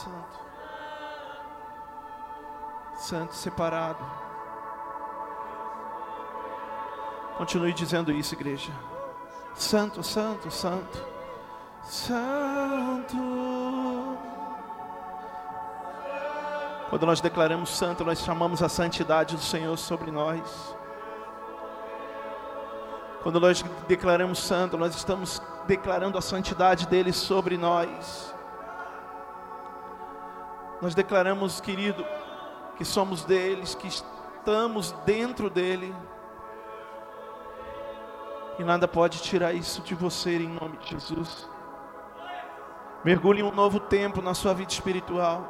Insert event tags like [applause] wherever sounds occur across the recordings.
santo. Santo separado. Continue dizendo isso, igreja. Santo, santo, santo. Santo. Quando nós declaramos santo, nós chamamos a santidade do Senhor sobre nós. Quando nós declaramos santo, nós estamos declarando a santidade dele sobre nós. Nós declaramos, querido, que somos deles, que estamos dentro dele. E nada pode tirar isso de você em nome de Jesus. Mergulhe em um novo tempo na sua vida espiritual.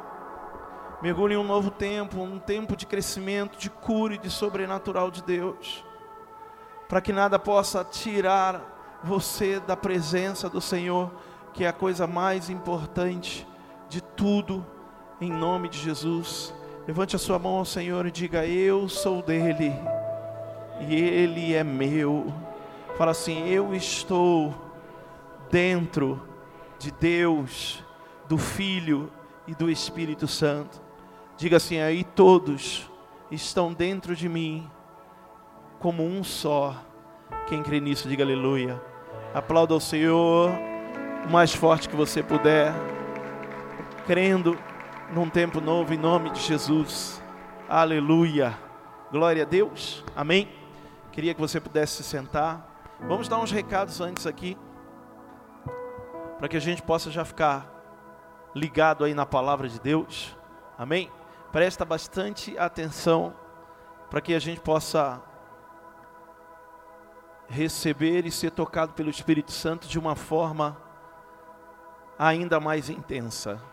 Mergulhe em um novo tempo, um tempo de crescimento, de cura e de sobrenatural de Deus para que nada possa tirar você da presença do Senhor, que é a coisa mais importante de tudo, em nome de Jesus. Levante a sua mão ao Senhor e diga: Eu sou dele e ele é meu. Fala assim: Eu estou dentro de Deus, do Filho e do Espírito Santo. Diga assim: aí todos estão dentro de mim como um só. Quem crê nisso, diga aleluia. Aplauda ao Senhor o mais forte que você puder, crendo num tempo novo em nome de Jesus. Aleluia. Glória a Deus. Amém. Queria que você pudesse se sentar. Vamos dar uns recados antes aqui, para que a gente possa já ficar ligado aí na palavra de Deus. Amém. Presta bastante atenção para que a gente possa receber e ser tocado pelo Espírito Santo de uma forma ainda mais intensa.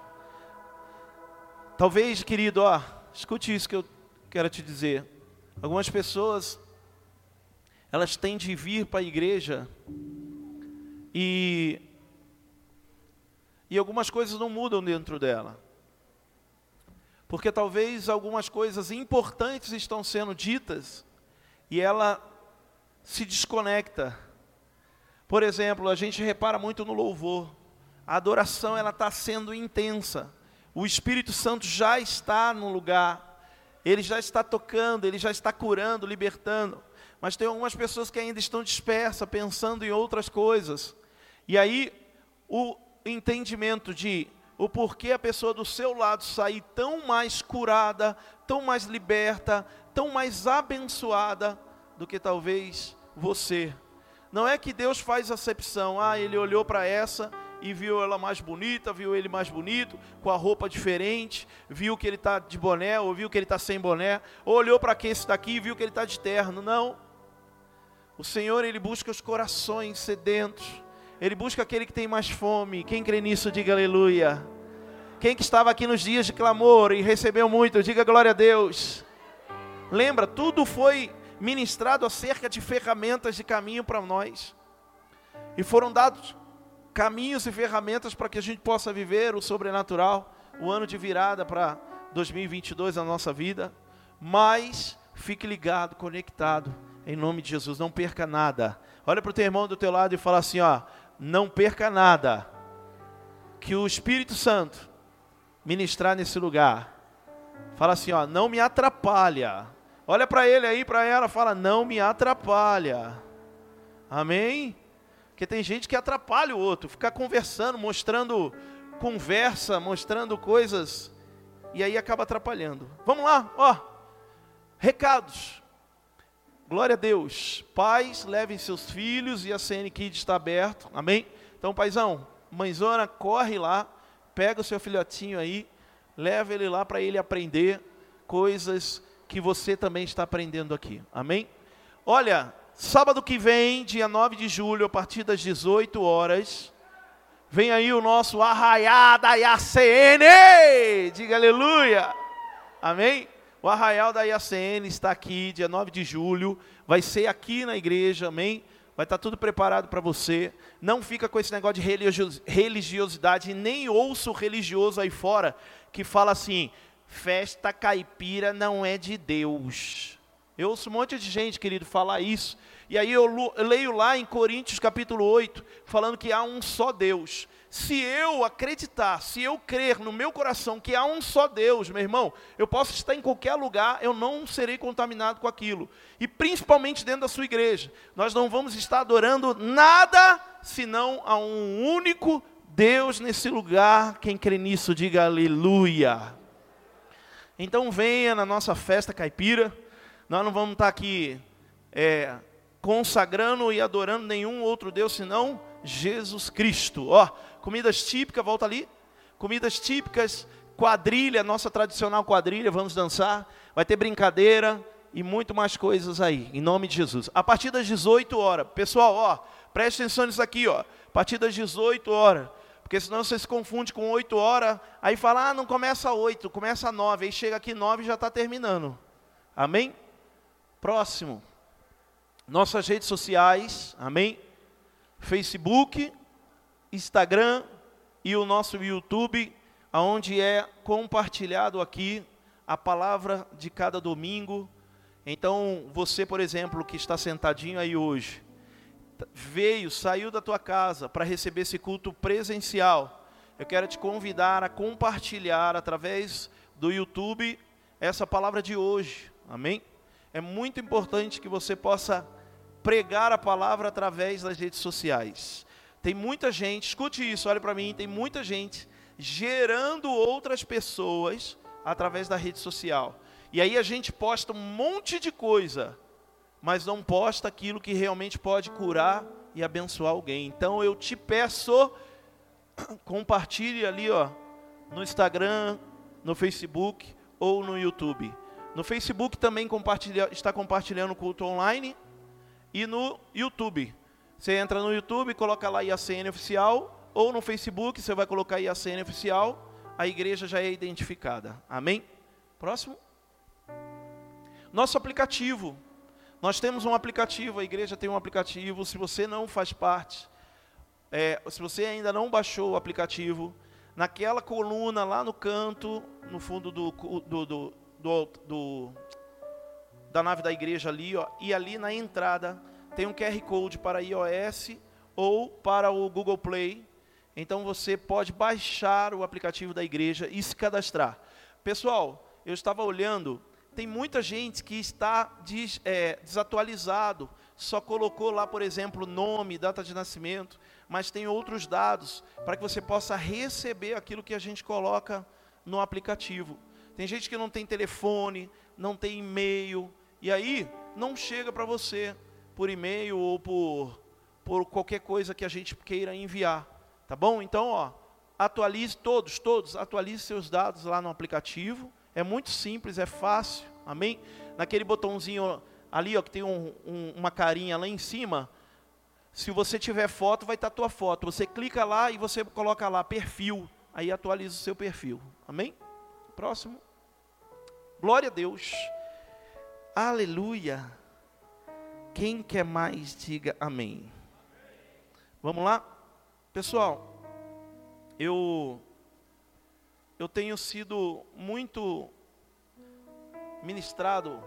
Talvez, querido, ó, escute isso que eu quero te dizer. Algumas pessoas elas têm de vir para a igreja e e algumas coisas não mudam dentro dela. Porque talvez algumas coisas importantes estão sendo ditas e ela se desconecta. Por exemplo, a gente repara muito no louvor. A adoração ela está sendo intensa. O Espírito Santo já está no lugar. Ele já está tocando, ele já está curando, libertando. Mas tem algumas pessoas que ainda estão dispersas, pensando em outras coisas. E aí o entendimento de o porquê a pessoa do seu lado sair tão mais curada, tão mais liberta, tão mais abençoada do que talvez você. Não é que Deus faz acepção, ah, ele olhou para essa e viu ela mais bonita, viu ele mais bonito, com a roupa diferente, viu que ele está de boné, ou viu que ele está sem boné, ou olhou para esse daqui e viu que ele está de terno. Não. O Senhor, Ele busca os corações sedentos, Ele busca aquele que tem mais fome. Quem crê nisso, diga aleluia. Quem que estava aqui nos dias de clamor e recebeu muito, diga glória a Deus. Lembra, tudo foi ministrado acerca de ferramentas de caminho para nós. E foram dados caminhos e ferramentas para que a gente possa viver o sobrenatural, o ano de virada para 2022 na nossa vida. Mas fique ligado, conectado, em nome de Jesus, não perca nada. Olha para o teu irmão do teu lado e fala assim, ó, não perca nada. Que o Espírito Santo ministrar nesse lugar. Fala assim, ó, não me atrapalha Olha para ele aí, para ela, fala: não me atrapalha. Amém? Porque tem gente que atrapalha o outro, fica conversando, mostrando conversa, mostrando coisas, e aí acaba atrapalhando. Vamos lá, ó. Recados. Glória a Deus. Pais, levem seus filhos e a CN Kids está aberto. Amém? Então, paizão, mãezona, corre lá, pega o seu filhotinho aí, leva ele lá para ele aprender coisas que você também está aprendendo aqui. Amém? Olha, sábado que vem, dia 9 de julho, a partir das 18 horas, vem aí o nosso Arraiá da IACN. Diga aleluia. Amém? O Arraial da IACN está aqui, dia 9 de julho, vai ser aqui na igreja, amém? Vai estar tudo preparado para você. Não fica com esse negócio de religiosidade, nem ouço religioso aí fora que fala assim: festa caipira não é de Deus. Eu ouço um monte de gente, querido, falar isso. E aí eu leio lá em Coríntios capítulo 8, falando que há um só Deus. Se eu acreditar, se eu crer no meu coração que há um só Deus, meu irmão, eu posso estar em qualquer lugar, eu não serei contaminado com aquilo. E principalmente dentro da sua igreja, nós não vamos estar adorando nada senão a um único Deus nesse lugar. Quem crê nisso, diga aleluia. Então venha na nossa festa caipira. Nós não vamos estar aqui é, consagrando e adorando nenhum outro Deus senão Jesus Cristo. Ó, comidas típicas, volta ali. Comidas típicas, quadrilha, nossa tradicional quadrilha, vamos dançar. Vai ter brincadeira e muito mais coisas aí, em nome de Jesus. A partir das 18 horas, pessoal, ó, preste atenção nisso aqui, ó. A partir das 18 horas, porque senão você se confunde com 8 horas, aí fala, ah, não começa 8, começa 9, aí chega aqui 9 e já está terminando. Amém? Próximo. Nossas redes sociais, amém? Facebook, Instagram e o nosso YouTube, aonde é compartilhado aqui a palavra de cada domingo. Então, você, por exemplo, que está sentadinho aí hoje, veio, saiu da tua casa para receber esse culto presencial. Eu quero te convidar a compartilhar através do YouTube essa palavra de hoje. Amém? É muito importante que você possa pregar a palavra através das redes sociais. Tem muita gente, escute isso, olha para mim, tem muita gente gerando outras pessoas através da rede social. E aí a gente posta um monte de coisa, mas não posta aquilo que realmente pode curar e abençoar alguém. Então eu te peço, [coughs] compartilhe ali, ó, no Instagram, no Facebook ou no YouTube. No Facebook também compartilha, está compartilhando o culto online e no YouTube. Você entra no YouTube, coloca lá IACN oficial, ou no Facebook você vai colocar IACN oficial, a igreja já é identificada. Amém? Próximo. Nosso aplicativo. Nós temos um aplicativo, a igreja tem um aplicativo. Se você não faz parte, é, se você ainda não baixou o aplicativo, naquela coluna lá no canto, no fundo do, do, do, do da nave da igreja ali, ó, e ali na entrada tem um QR Code para iOS ou para o Google Play. Então você pode baixar o aplicativo da igreja e se cadastrar. Pessoal, eu estava olhando, tem muita gente que está des, é, desatualizado, só colocou lá, por exemplo, nome, data de nascimento, mas tem outros dados para que você possa receber aquilo que a gente coloca no aplicativo. Tem gente que não tem telefone, não tem e-mail, e aí não chega para você por e-mail ou por, por qualquer coisa que a gente queira enviar. Tá bom? Então, ó, atualize todos, todos, atualize seus dados lá no aplicativo. É muito simples, é fácil. Amém? Naquele botãozinho ali, ó, que tem um, um, uma carinha lá em cima, se você tiver foto, vai estar tá a tua foto. Você clica lá e você coloca lá perfil, aí atualiza o seu perfil. Amém? Próximo. Glória a Deus. Aleluia. Quem quer mais, diga amém. Vamos lá? Pessoal, eu eu tenho sido muito ministrado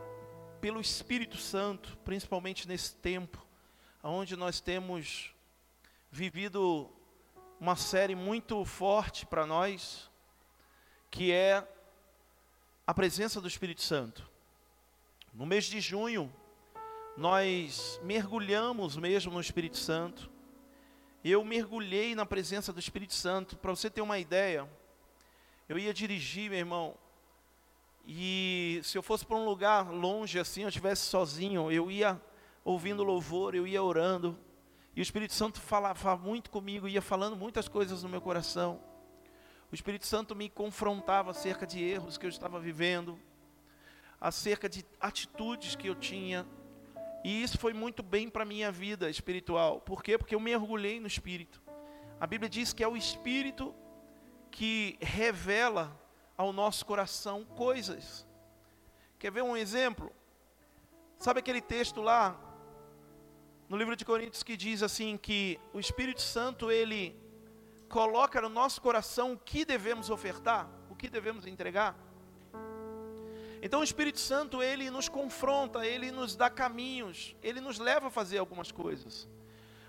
pelo Espírito Santo, principalmente nesse tempo, onde nós temos vivido uma série muito forte para nós, que é a presença do Espírito Santo. No mês de junho, nós mergulhamos mesmo no Espírito Santo. Eu mergulhei na presença do Espírito Santo. Para você ter uma ideia, eu ia dirigir, meu irmão, e se eu fosse para um lugar longe assim, eu estivesse sozinho, eu ia ouvindo louvor, eu ia orando, e o Espírito Santo falava muito comigo, ia falando muitas coisas no meu coração. O Espírito Santo me confrontava acerca de erros que eu estava vivendo acerca de atitudes que eu tinha. E isso foi muito bem para a minha vida espiritual. Por quê? Porque eu mergulhei no Espírito. A Bíblia diz que é o Espírito que revela ao nosso coração coisas. Quer ver um exemplo? Sabe aquele texto lá no livro de Coríntios que diz assim que o Espírito Santo ele coloca no nosso coração o que devemos ofertar, o que devemos entregar? Então o Espírito Santo, ele nos confronta, ele nos dá caminhos, ele nos leva a fazer algumas coisas.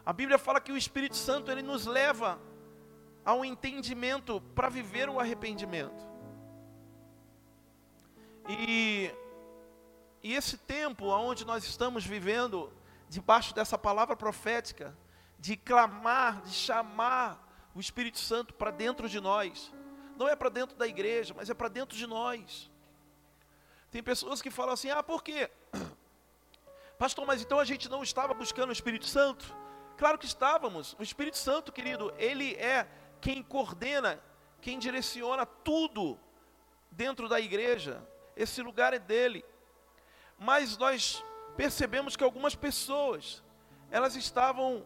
A Bíblia fala que o Espírito Santo, ele nos leva ao entendimento para viver o arrependimento. E, e esse tempo onde nós estamos vivendo, debaixo dessa palavra profética, de clamar, de chamar o Espírito Santo para dentro de nós, não é para dentro da igreja, mas é para dentro de nós. Tem pessoas que falam assim: ah, por quê? [clears throat] Pastor, mas então a gente não estava buscando o Espírito Santo? Claro que estávamos. O Espírito Santo, querido, ele é quem coordena, quem direciona tudo dentro da igreja. Esse lugar é dele. Mas nós percebemos que algumas pessoas, elas estavam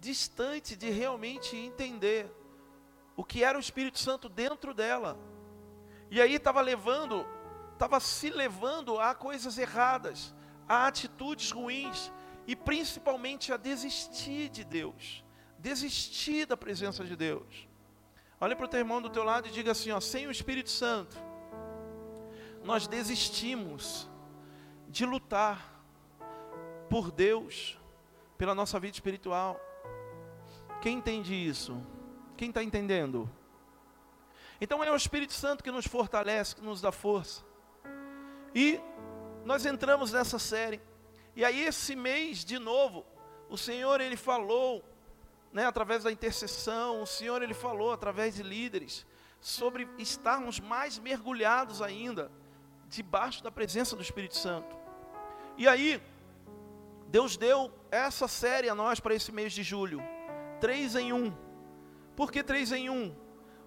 distantes de realmente entender o que era o Espírito Santo dentro dela. E aí estava levando estava se levando a coisas erradas, a atitudes ruins e principalmente a desistir de Deus, desistir da presença de Deus. Olha para o teu irmão do teu lado e diga assim: ó, sem o Espírito Santo, nós desistimos de lutar por Deus, pela nossa vida espiritual. Quem entende isso? Quem está entendendo? Então é o Espírito Santo que nos fortalece, que nos dá força. E nós entramos nessa série. E aí esse mês, de novo, o Senhor ele falou, né, através da intercessão, o Senhor ele falou através de líderes sobre estarmos mais mergulhados ainda debaixo da presença do Espírito Santo. E aí Deus deu essa série a nós para esse mês de julho, três em um. Por que três em um?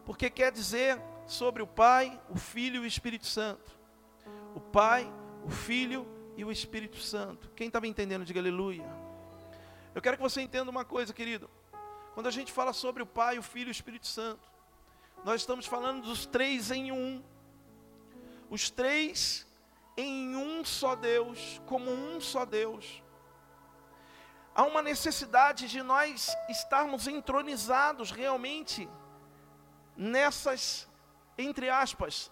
Porque quer dizer sobre o Pai, o Filho e o Espírito Santo o Pai, o Filho e o Espírito Santo. Quem está me entendendo, diga aleluia. Eu quero que você entenda uma coisa, querido. Quando a gente fala sobre o Pai, o Filho e o Espírito Santo, nós estamos falando dos três em um. Os três em um só Deus, como um só Deus. Há uma necessidade de nós estarmos entronizados realmente nessas, entre aspas,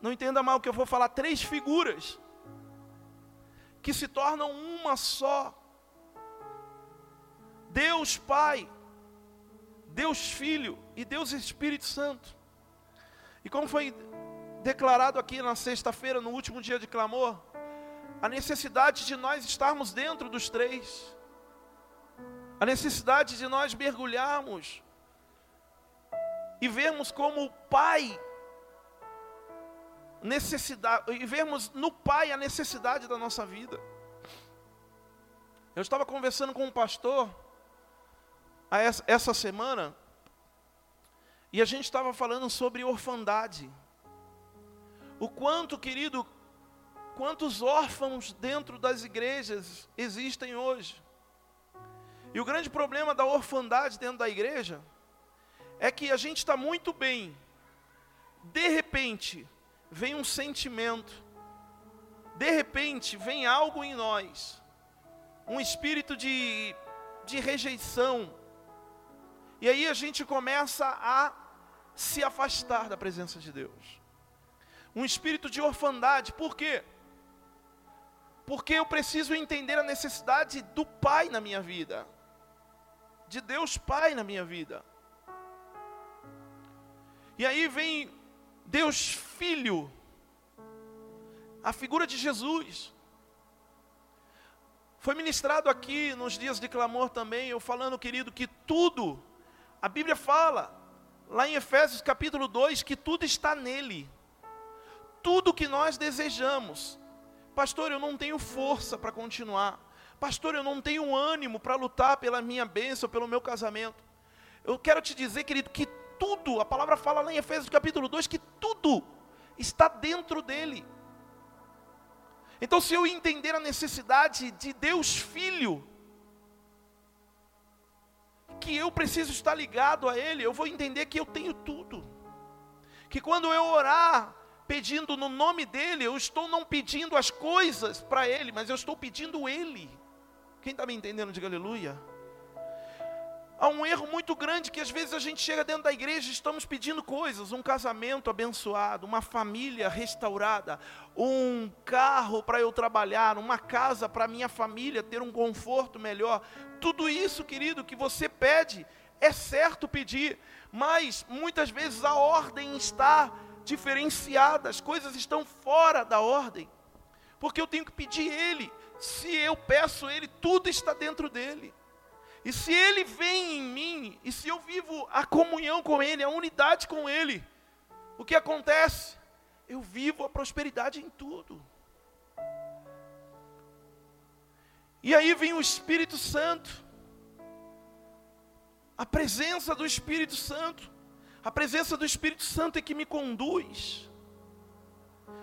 não entenda mal que eu vou falar três figuras que se tornam uma só. Deus Pai, Deus Filho e Deus Espírito Santo. E como foi declarado aqui na sexta-feira, no último dia de clamor, a necessidade de nós estarmos dentro dos três, a necessidade de nós mergulharmos e vermos como o Pai necessidade e vermos no Pai a necessidade da nossa vida. Eu estava conversando com um pastor essa semana e a gente estava falando sobre orfandade. O quanto, querido, quantos órfãos dentro das igrejas existem hoje. E o grande problema da orfandade dentro da igreja é que a gente está muito bem, de repente, vem um sentimento, de repente vem algo em nós, um espírito de, de rejeição, e aí a gente começa a se afastar da presença de Deus. Um espírito de orfandade, por quê? Porque eu preciso entender a necessidade do Pai na minha vida, de Deus Pai na minha vida. E aí vem Deus Filho, a figura de Jesus. Foi ministrado aqui nos dias de clamor também, eu falando, querido, que tudo, a Bíblia fala, lá em Efésios capítulo 2, que tudo está nele. Tudo que nós desejamos. Pastor, eu não tenho força para continuar. Pastor, eu não tenho ânimo para lutar pela minha bênção, pelo meu casamento. Eu quero te dizer, querido, que tudo, a palavra fala lá em Efésios capítulo 2 que tudo está dentro dele. Então, se eu entender a necessidade de Deus Filho, que eu preciso estar ligado a Ele, eu vou entender que eu tenho tudo. Que quando eu orar pedindo no nome dEle, eu estou não pedindo as coisas para Ele, mas eu estou pedindo Ele. Quem está me entendendo, diga aleluia. Há um erro muito grande que às vezes a gente chega dentro da igreja e estamos pedindo coisas, um casamento abençoado, uma família restaurada, um carro para eu trabalhar, uma casa para minha família ter um conforto melhor. Tudo isso, querido, que você pede é certo pedir, mas muitas vezes a ordem está diferenciada, as coisas estão fora da ordem, porque eu tenho que pedir Ele. Se eu peço Ele, tudo está dentro dele. E se Ele vem em mim, e se eu vivo a comunhão com Ele, a unidade com Ele, o que acontece? Eu vivo a prosperidade em tudo. E aí vem o Espírito Santo, a presença do Espírito Santo, a presença do Espírito Santo é que me conduz,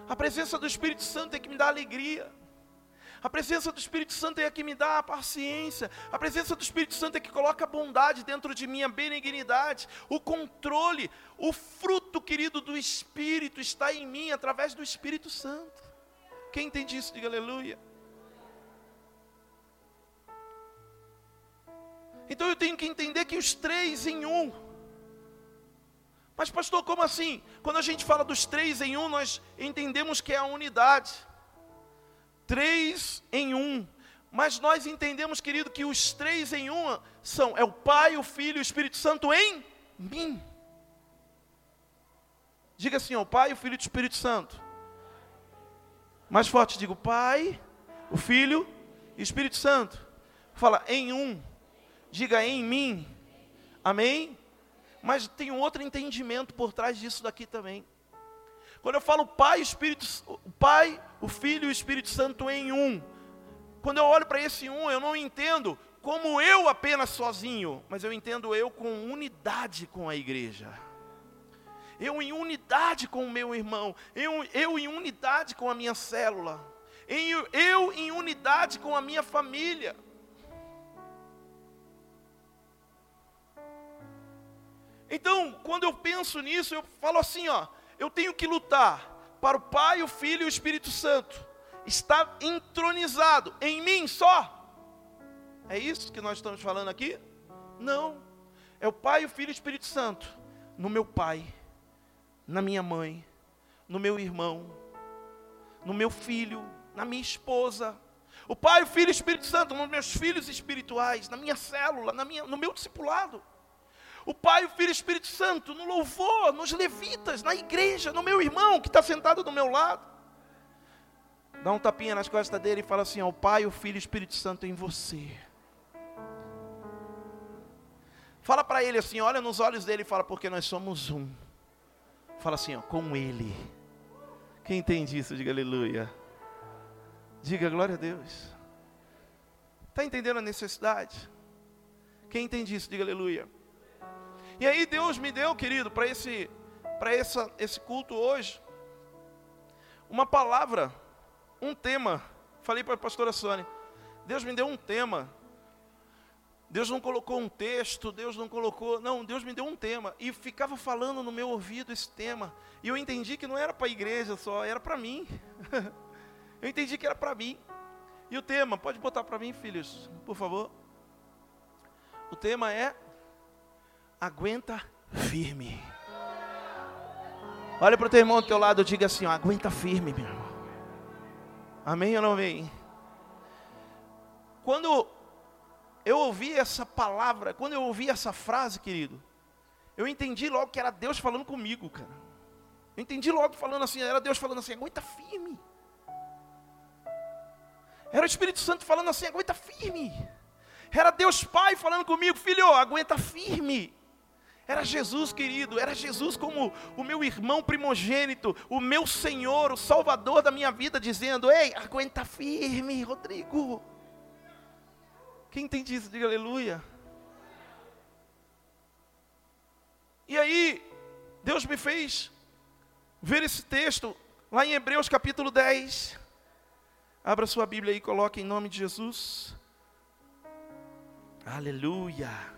a presença do Espírito Santo é que me dá alegria. A presença do Espírito Santo é que me dá a paciência. A presença do Espírito Santo é que coloca a bondade dentro de mim, a benignidade, o controle, o fruto, querido, do Espírito está em mim através do Espírito Santo. Quem entende isso, diga aleluia. Então eu tenho que entender que os três em um. Mas, pastor, como assim? Quando a gente fala dos três em um, nós entendemos que é a unidade três em um. Mas nós entendemos, querido, que os três em um são é o Pai, o Filho e o Espírito Santo em mim. Diga assim, ó, o Pai, o Filho e o Espírito Santo. Mais forte, digo, Pai, o Filho e o Espírito Santo. Fala em um. Diga em mim. Amém? Mas tem um outro entendimento por trás disso daqui também. Quando eu falo Pai, Espírito, Pai, o Filho e o Espírito Santo em um. Quando eu olho para esse um, eu não entendo como eu apenas sozinho, mas eu entendo eu com unidade com a igreja. Eu em unidade com o meu irmão, eu, eu em unidade com a minha célula, eu, eu em unidade com a minha família. Então, quando eu penso nisso, eu falo assim, ó, eu tenho que lutar para o Pai, o Filho e o Espírito Santo. Está entronizado em mim só. É isso que nós estamos falando aqui? Não. É o Pai, o Filho e o Espírito Santo. No meu pai, na minha mãe, no meu irmão, no meu filho, na minha esposa. O Pai, o Filho e o Espírito Santo, nos meus filhos espirituais, na minha célula, na minha, no meu discipulado o Pai, o Filho e o Espírito Santo, no louvor, nos levitas, na igreja, no meu irmão que está sentado do meu lado. Dá um tapinha nas costas dele e fala assim: ó, o Pai, o Filho e o Espírito Santo em você. Fala para ele assim, olha nos olhos dele e fala, porque nós somos um. Fala assim, ó, com ele. Quem entende isso, diga aleluia. Diga glória a Deus. Está entendendo a necessidade? Quem entende isso, diga aleluia. E aí Deus me deu, querido, para esse, para esse culto hoje, uma palavra, um tema. Falei para a pastora Sônia, Deus me deu um tema. Deus não colocou um texto, Deus não colocou, não, Deus me deu um tema e ficava falando no meu ouvido esse tema. E eu entendi que não era para a igreja só, era para mim. [laughs] eu entendi que era para mim. E o tema, pode botar para mim, filhos, por favor. O tema é aguenta firme. Olha para o teu irmão do teu lado e diga assim: ó, aguenta firme, meu irmão. Amém ou não amém? Quando eu ouvi essa palavra, quando eu ouvi essa frase, querido, eu entendi logo que era Deus falando comigo, cara. Eu entendi logo falando assim, era Deus falando assim, aguenta firme. Era o Espírito Santo falando assim, aguenta firme. Era Deus Pai falando comigo, filho, aguenta firme. Era Jesus, querido, era Jesus como o meu irmão primogênito, o meu Senhor, o Salvador da minha vida, dizendo: Ei, aguenta firme, Rodrigo. Quem entende isso, diga aleluia. E aí, Deus me fez ver esse texto lá em Hebreus capítulo 10. Abra sua Bíblia e coloque em nome de Jesus. Aleluia.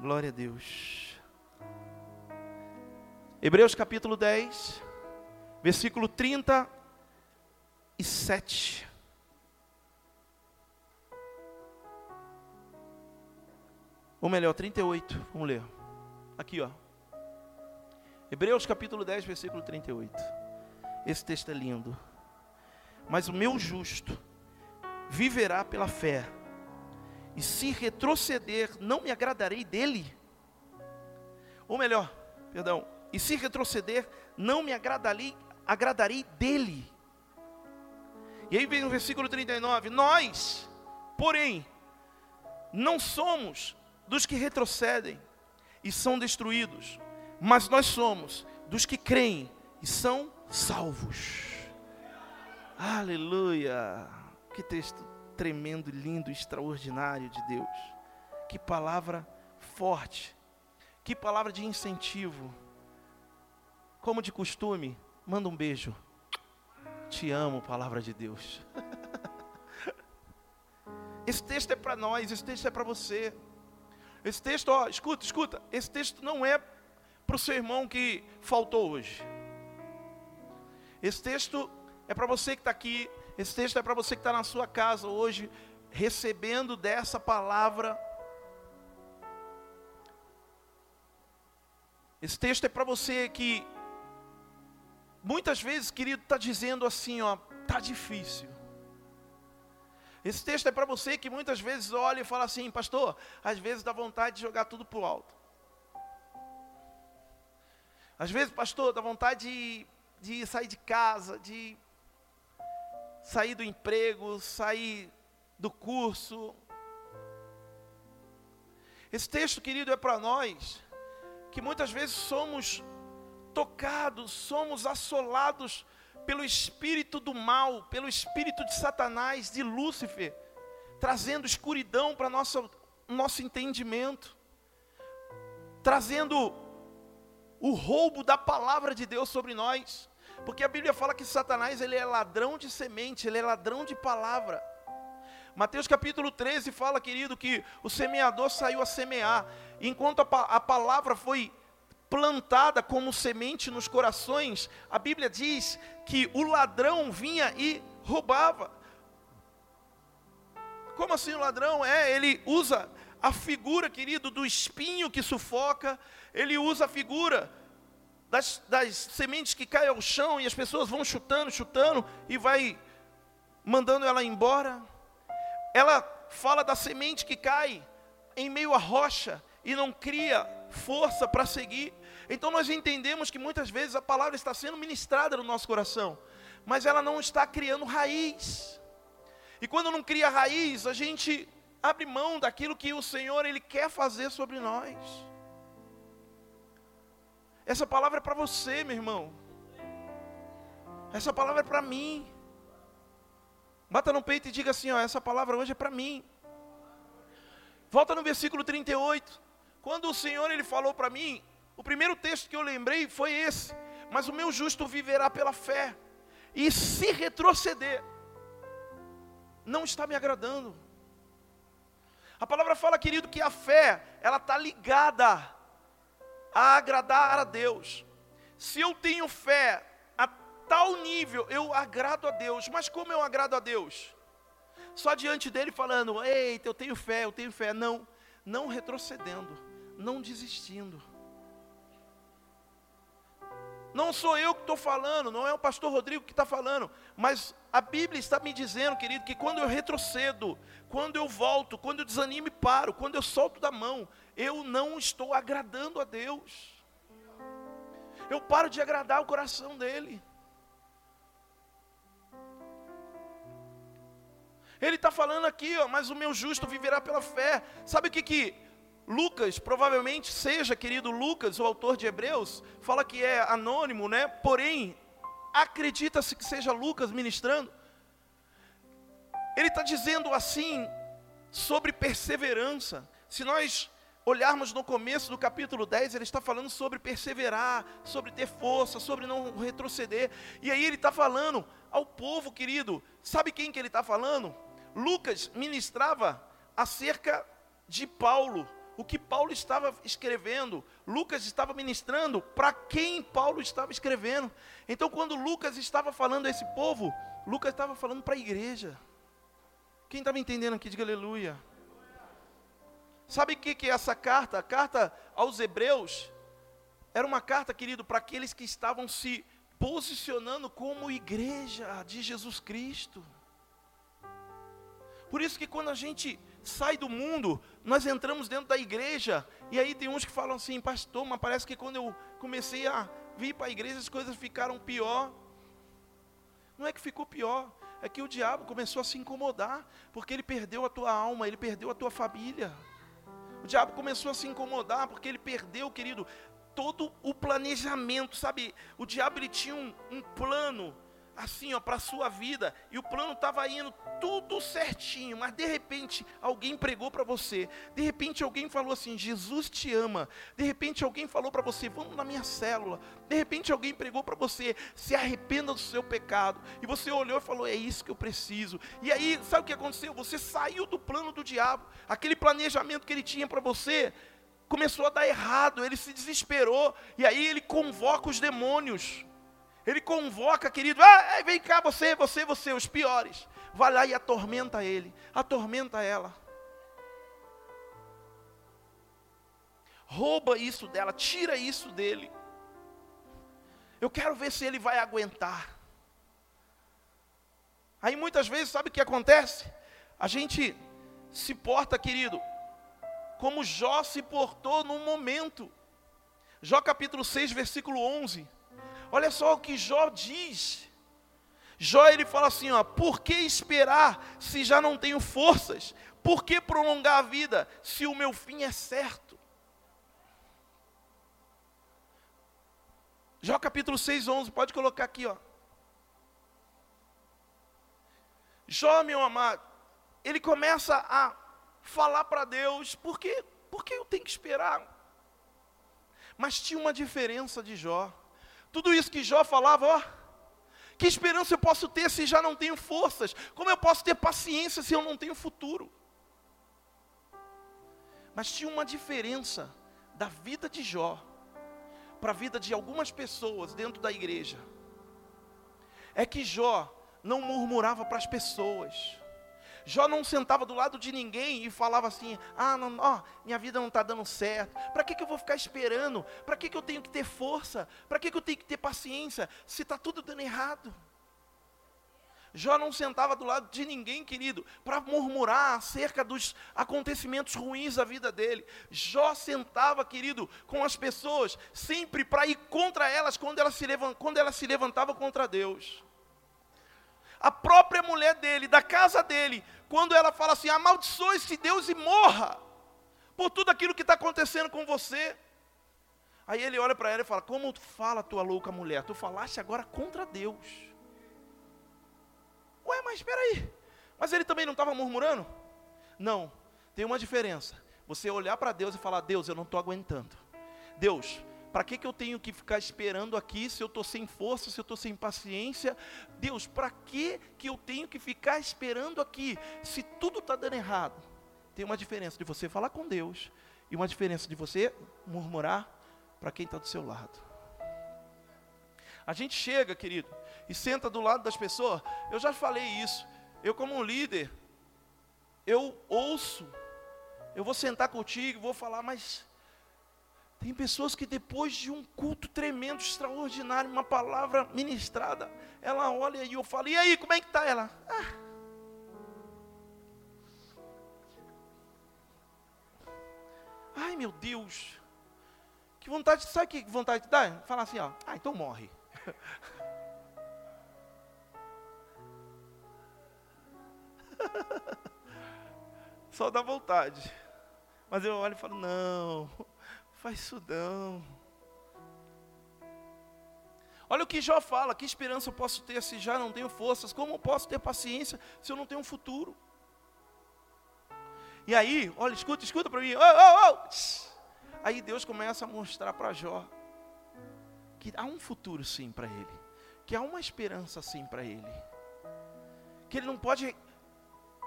Glória a Deus. Hebreus capítulo 10, versículo 37. Ou melhor, 38. Vamos ler. Aqui, ó. Hebreus capítulo 10, versículo 38. Esse texto é lindo. Mas o meu justo viverá pela fé. E se retroceder, não me agradarei dele. Ou melhor, perdão, e se retroceder, não me agradarei, agradarei dele. E aí vem o versículo 39: Nós, porém, não somos dos que retrocedem e são destruídos, mas nós somos dos que creem e são salvos. Aleluia! Que texto tremendo, lindo, extraordinário de Deus. Que palavra forte. Que palavra de incentivo. Como de costume, manda um beijo. Te amo, palavra de Deus. [laughs] Esse texto é para nós, esse texto é para você. Esse texto, ó, escuta, escuta. Esse texto não é para o seu irmão que faltou hoje. Esse texto é para você que está aqui. Esse texto é para você que está na sua casa hoje, recebendo dessa palavra. Esse texto é para você que muitas vezes, querido, está dizendo assim, ó, tá difícil. Esse texto é para você que muitas vezes olha e fala assim, pastor, às vezes dá vontade de jogar tudo para o alto. Às vezes, pastor, dá vontade de, de sair de casa, de sair do emprego, sair do curso. Esse texto, querido, é para nós que muitas vezes somos tocados, somos assolados pelo espírito do mal, pelo espírito de Satanás, de Lúcifer, trazendo escuridão para nosso nosso entendimento, trazendo o roubo da palavra de Deus sobre nós. Porque a Bíblia fala que Satanás ele é ladrão de semente, ele é ladrão de palavra. Mateus capítulo 13 fala, querido, que o semeador saiu a semear, enquanto a, a palavra foi plantada como semente nos corações, a Bíblia diz que o ladrão vinha e roubava. Como assim o ladrão? É, ele usa a figura, querido, do espinho que sufoca, ele usa a figura das, das sementes que caem ao chão e as pessoas vão chutando, chutando e vai mandando ela embora. Ela fala da semente que cai em meio à rocha e não cria força para seguir. Então nós entendemos que muitas vezes a palavra está sendo ministrada no nosso coração, mas ela não está criando raiz. E quando não cria raiz, a gente abre mão daquilo que o Senhor ele quer fazer sobre nós. Essa palavra é para você, meu irmão. Essa palavra é para mim. Bata no peito e diga assim: ó, essa palavra hoje é para mim. Volta no versículo 38. Quando o Senhor ele falou para mim, o primeiro texto que eu lembrei foi esse. Mas o meu justo viverá pela fé. E se retroceder, não está me agradando. A palavra fala, querido, que a fé, ela está ligada a agradar a Deus. Se eu tenho fé a tal nível, eu agrado a Deus. Mas como eu agrado a Deus? Só diante dele falando, eita, eu tenho fé, eu tenho fé. Não, não retrocedendo, não desistindo. Não sou eu que estou falando, não é o pastor Rodrigo que está falando, mas a Bíblia está me dizendo, querido, que quando eu retrocedo, quando eu volto, quando eu desanimo e paro, quando eu solto da mão, eu não estou agradando a Deus. Eu paro de agradar o coração dele. Ele está falando aqui, ó, mas o meu justo viverá pela fé. Sabe o que que Lucas, provavelmente seja, querido Lucas, o autor de Hebreus, fala que é anônimo, né? Porém, acredita-se que seja Lucas ministrando. Ele está dizendo assim sobre perseverança. Se nós olharmos no começo do capítulo 10, ele está falando sobre perseverar, sobre ter força, sobre não retroceder. E aí ele está falando ao povo querido, sabe quem que ele está falando? Lucas ministrava acerca de Paulo o que Paulo estava escrevendo, Lucas estava ministrando para quem Paulo estava escrevendo. Então, quando Lucas estava falando a esse povo, Lucas estava falando para a igreja. Quem está me entendendo aqui, diga aleluia. Sabe o que, que é essa carta? A carta aos Hebreus era uma carta, querido, para aqueles que estavam se posicionando como igreja de Jesus Cristo. Por isso que quando a gente sai do mundo, nós entramos dentro da igreja, e aí tem uns que falam assim, pastor, mas parece que quando eu comecei a vir para a igreja as coisas ficaram pior. Não é que ficou pior, é que o diabo começou a se incomodar, porque ele perdeu a tua alma, ele perdeu a tua família. O diabo começou a se incomodar, porque ele perdeu, querido, todo o planejamento, sabe? O diabo ele tinha um, um plano assim, ó, para a sua vida, e o plano estava indo tudo certinho, mas de repente alguém pregou para você, de repente alguém falou assim: Jesus te ama, de repente alguém falou para você: vamos na minha célula, de repente alguém pregou para você: se arrependa do seu pecado, e você olhou e falou: é isso que eu preciso, e aí, sabe o que aconteceu? Você saiu do plano do diabo, aquele planejamento que ele tinha para você. Começou a dar errado, ele se desesperou, e aí ele convoca os demônios, ele convoca, querido, ah, vem cá você, você, você, os piores. Vai lá e atormenta ele, atormenta ela. Rouba isso dela, tira isso dele. Eu quero ver se ele vai aguentar. Aí muitas vezes, sabe o que acontece? A gente se porta, querido, como Jó se portou num momento. Jó capítulo 6, versículo 11. Olha só o que Jó diz. Jó ele fala assim, ó, por que esperar se já não tenho forças? Por que prolongar a vida se o meu fim é certo? Jó capítulo 6, 11, pode colocar aqui, ó. Jó, meu amado, ele começa a falar para Deus, por que, por que eu tenho que esperar? Mas tinha uma diferença de Jó. Tudo isso que Jó falava, ó, que esperança eu posso ter se já não tenho forças? Como eu posso ter paciência se eu não tenho futuro? Mas tinha uma diferença da vida de Jó para a vida de algumas pessoas dentro da igreja. É que Jó não murmurava para as pessoas. Jó não sentava do lado de ninguém e falava assim: ah, não, ó, minha vida não está dando certo. Para que, que eu vou ficar esperando? Para que, que eu tenho que ter força? Para que, que eu tenho que ter paciência? Se está tudo dando errado. Jó não sentava do lado de ninguém, querido, para murmurar acerca dos acontecimentos ruins da vida dele. Jó sentava, querido, com as pessoas, sempre para ir contra elas quando elas se, quando elas se levantavam contra Deus a própria mulher dele, da casa dele, quando ela fala assim: amaldiçoe-se Deus e morra, por tudo aquilo que está acontecendo com você. Aí ele olha para ela e fala: Como fala tua louca mulher? Tu falaste agora contra Deus. Ué, mas espera aí. Mas ele também não estava murmurando? Não, tem uma diferença. Você olhar para Deus e falar: Deus, eu não estou aguentando. Deus, para que, que eu tenho que ficar esperando aqui se eu estou sem força, se eu estou sem paciência? Deus, para que, que eu tenho que ficar esperando aqui se tudo está dando errado? Tem uma diferença de você falar com Deus e uma diferença de você murmurar para quem está do seu lado. A gente chega, querido, e senta do lado das pessoas. Eu já falei isso. Eu, como líder, eu ouço. Eu vou sentar contigo, vou falar, mas tem pessoas que depois de um culto tremendo, extraordinário, uma palavra ministrada, ela olha e eu falo, e aí, como é que está ela? Ah. Ai meu Deus, que vontade, sabe que vontade de dar? Falar assim, ó, ah, então morre. [laughs] Só dá vontade. Mas eu olho e falo, não, Faz isso não. Olha o que Jó fala: que esperança eu posso ter se já não tenho forças? Como eu posso ter paciência se eu não tenho um futuro? E aí, olha, escuta, escuta para mim. Oh, oh, oh. Aí Deus começa a mostrar para Jó que há um futuro sim para ele, que há uma esperança sim para ele, que ele não pode,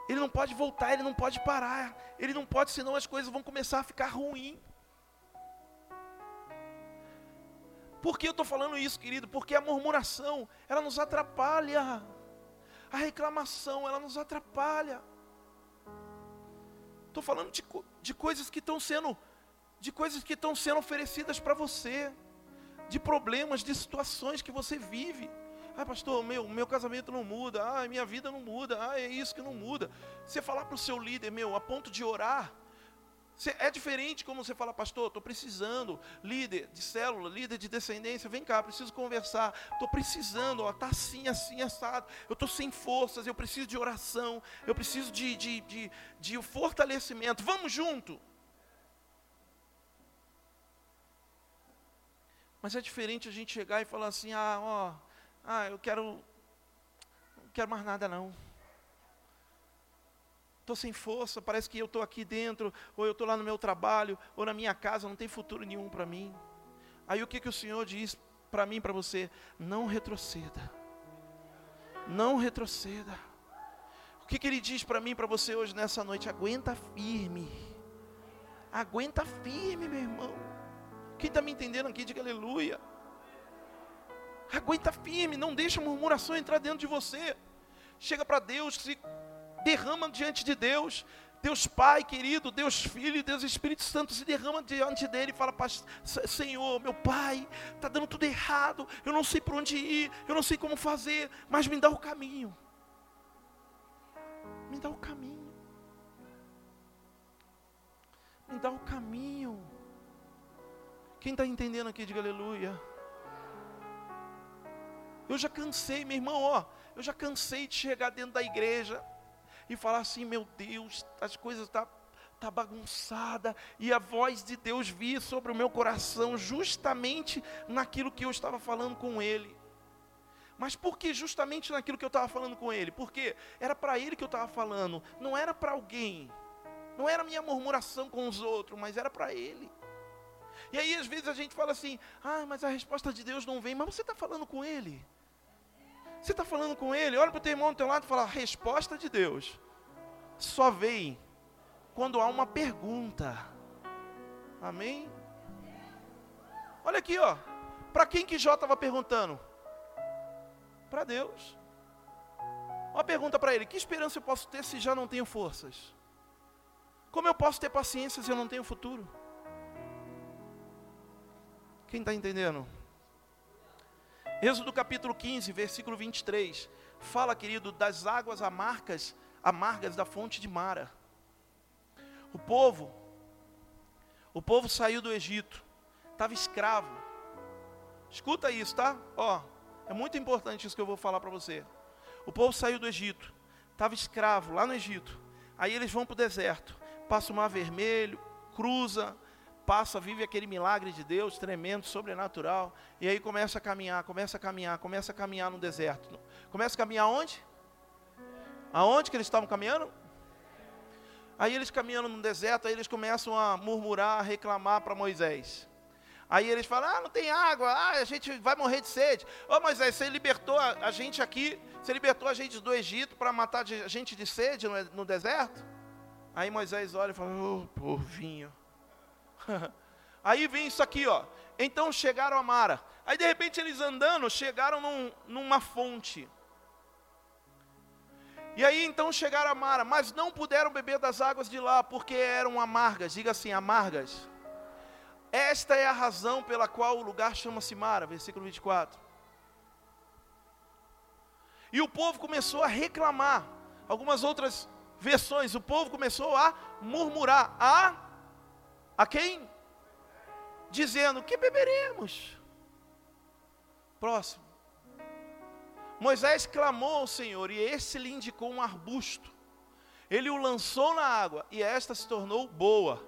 ele não pode voltar, ele não pode parar, ele não pode, senão as coisas vão começar a ficar ruins. Por que eu estou falando isso, querido? Porque a murmuração, ela nos atrapalha. A reclamação, ela nos atrapalha. Estou falando de, de coisas que estão sendo, de coisas que estão sendo oferecidas para você, de problemas, de situações que você vive. Ah, pastor, meu, meu casamento não muda. Ah, minha vida não muda. Ah, é isso que não muda. Você falar para o seu líder, meu, a ponto de orar. É diferente como você fala, pastor, estou precisando, líder de célula, líder de descendência, vem cá, preciso conversar, estou precisando, está assim, assim, assado, eu estou sem forças, eu preciso de oração, eu preciso de, de, de, de fortalecimento, vamos junto. Mas é diferente a gente chegar e falar assim, ah, ó, ah, eu quero, não quero mais nada não. Estou sem força, parece que eu estou aqui dentro, ou eu estou lá no meu trabalho, ou na minha casa, não tem futuro nenhum para mim. Aí o que, que o Senhor diz para mim, para você? Não retroceda. Não retroceda. O que, que Ele diz para mim, para você hoje nessa noite? Aguenta firme. Aguenta firme, meu irmão. Quem está me entendendo aqui, diga aleluia. Aguenta firme, não deixa murmuração entrar dentro de você. Chega para Deus, se derrama diante de Deus. Deus Pai querido, Deus Filho Deus Espírito Santo se derrama diante dele e fala: Senhor, meu Pai, está dando tudo errado, eu não sei por onde ir, eu não sei como fazer, mas me dá o caminho. Me dá o caminho. Me dá o caminho. Quem está entendendo aqui, diga aleluia. Eu já cansei, meu irmão, ó, eu já cansei de chegar dentro da igreja e falar assim: meu Deus, as coisas estão. Tá, tá bagunçada, e a voz de Deus via sobre o meu coração, justamente naquilo que eu estava falando com Ele. Mas por que justamente naquilo que eu estava falando com Ele? Porque era para Ele que eu estava falando, não era para alguém, não era minha murmuração com os outros, mas era para Ele. E aí às vezes a gente fala assim, ah, mas a resposta de Deus não vem, mas você está falando com Ele. Você está falando com ele, olha para o teu irmão do teu lado e fala: resposta de Deus só vem quando há uma pergunta. Amém? Olha aqui, ó. Para quem que Jó estava perguntando? Para Deus. Uma pergunta para ele: que esperança eu posso ter se já não tenho forças? Como eu posso ter paciência se eu não tenho futuro? Quem está entendendo? Êxodo capítulo 15, versículo 23, fala, querido, das águas amargas, amargas da fonte de Mara. O povo, o povo saiu do Egito, estava escravo. Escuta isso, tá? Ó, é muito importante isso que eu vou falar para você. O povo saiu do Egito, estava escravo lá no Egito. Aí eles vão para o deserto, passa o mar vermelho, cruza, passa, vive aquele milagre de Deus tremendo, sobrenatural, e aí começa a caminhar, começa a caminhar, começa a caminhar no deserto. Começa a caminhar onde? Aonde que eles estavam caminhando? Aí eles caminhando no deserto, aí eles começam a murmurar, a reclamar para Moisés. Aí eles falam: Ah, não tem água, ah, a gente vai morrer de sede. Ô oh, Moisés, você libertou a, gente aqui, você libertou a gente do Egito para matar a gente de sede no, no deserto? Aí Moisés olha e fala: Ô, oh, porvinho. [laughs] Aí vem isso aqui, ó. Então chegaram a Mara. Aí de repente eles andando, chegaram num, numa fonte. E aí então chegaram a Mara, mas não puderam beber das águas de lá, porque eram amargas. Diga assim, amargas. Esta é a razão pela qual o lugar chama-se Mara, versículo 24. E o povo começou a reclamar. Algumas outras versões, o povo começou a murmurar. A a quem? Dizendo: Que beberemos? Próximo. Moisés clamou ao Senhor e esse lhe indicou um arbusto. Ele o lançou na água e esta se tornou boa.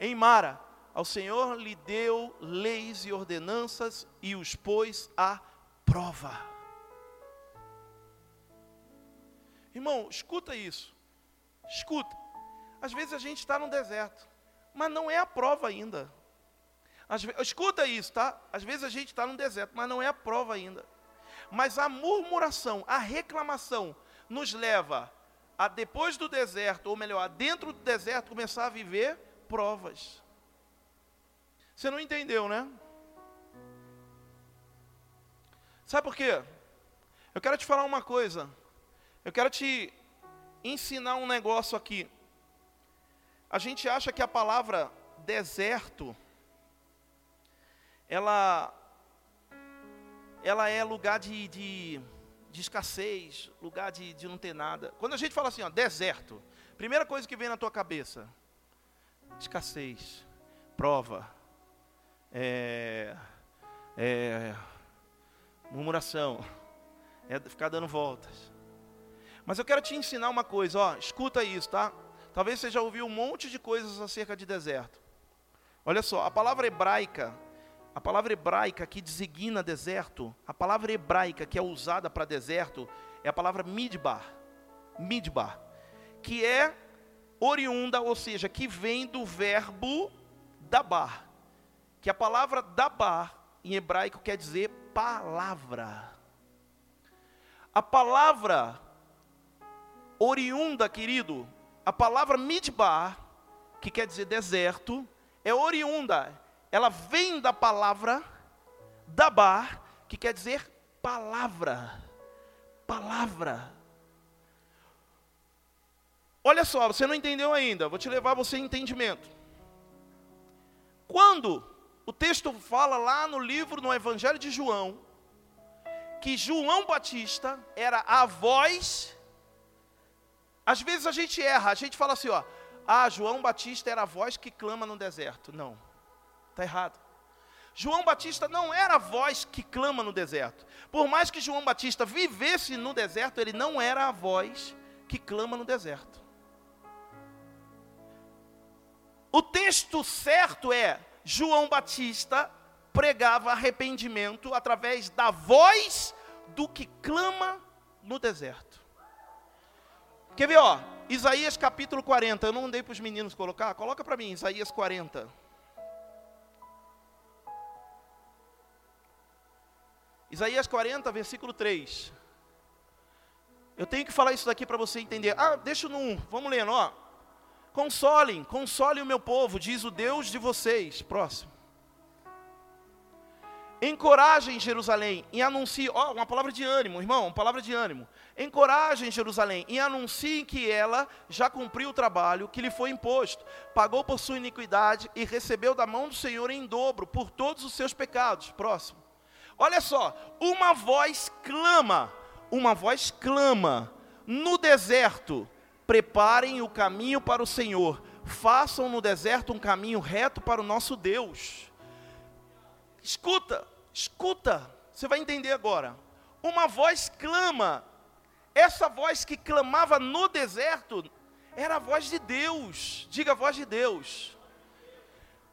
Em Mara, ao Senhor lhe deu leis e ordenanças e os pôs à prova. Irmão, escuta isso. Escuta. Às vezes a gente está no deserto mas não é a prova ainda. Escuta isso, tá? Às vezes a gente está no deserto, mas não é a prova ainda. Mas a murmuração, a reclamação, nos leva a depois do deserto, ou melhor, dentro do deserto, começar a viver provas. Você não entendeu, né? Sabe por quê? Eu quero te falar uma coisa. Eu quero te ensinar um negócio aqui. A gente acha que a palavra deserto, ela ela é lugar de, de, de escassez, lugar de, de não ter nada. Quando a gente fala assim, ó, deserto, primeira coisa que vem na tua cabeça, escassez, prova, é, é, murmuração, é ficar dando voltas. Mas eu quero te ensinar uma coisa, ó, escuta isso, tá? Talvez você já ouviu um monte de coisas acerca de deserto. Olha só, a palavra hebraica, a palavra hebraica que designa deserto, a palavra hebraica que é usada para deserto é a palavra midbar. Midbar, que é oriunda, ou seja, que vem do verbo dabar. Que a palavra dabar em hebraico quer dizer palavra. A palavra oriunda, querido, a palavra midbar, que quer dizer deserto, é oriunda, ela vem da palavra dabar, que quer dizer palavra. Palavra. Olha só, você não entendeu ainda, vou te levar você em entendimento. Quando o texto fala lá no livro, no Evangelho de João, que João Batista era a voz às vezes a gente erra, a gente fala assim, ó, ah, João Batista era a voz que clama no deserto. Não, está errado. João Batista não era a voz que clama no deserto. Por mais que João Batista vivesse no deserto, ele não era a voz que clama no deserto. O texto certo é: João Batista pregava arrependimento através da voz do que clama no deserto. Quer ver, ó? Isaías capítulo 40. Eu não mandei para os meninos colocar. Coloca para mim, Isaías 40. Isaías 40, versículo 3. Eu tenho que falar isso daqui para você entender. Ah, deixa no 1. Vamos lendo, ó. Consolem, consolem o meu povo, diz o Deus de vocês. Próximo. Encorajem Jerusalém e anuncie, ó, oh, uma palavra de ânimo, irmão, uma palavra de ânimo. Encorajem Jerusalém e anunciem que ela já cumpriu o trabalho que lhe foi imposto, pagou por sua iniquidade e recebeu da mão do Senhor em dobro por todos os seus pecados. Próximo. Olha só, uma voz clama, uma voz clama no deserto: preparem o caminho para o Senhor, façam no deserto um caminho reto para o nosso Deus. Escuta, Escuta, você vai entender agora. Uma voz clama. Essa voz que clamava no deserto era a voz de Deus. Diga a voz de Deus.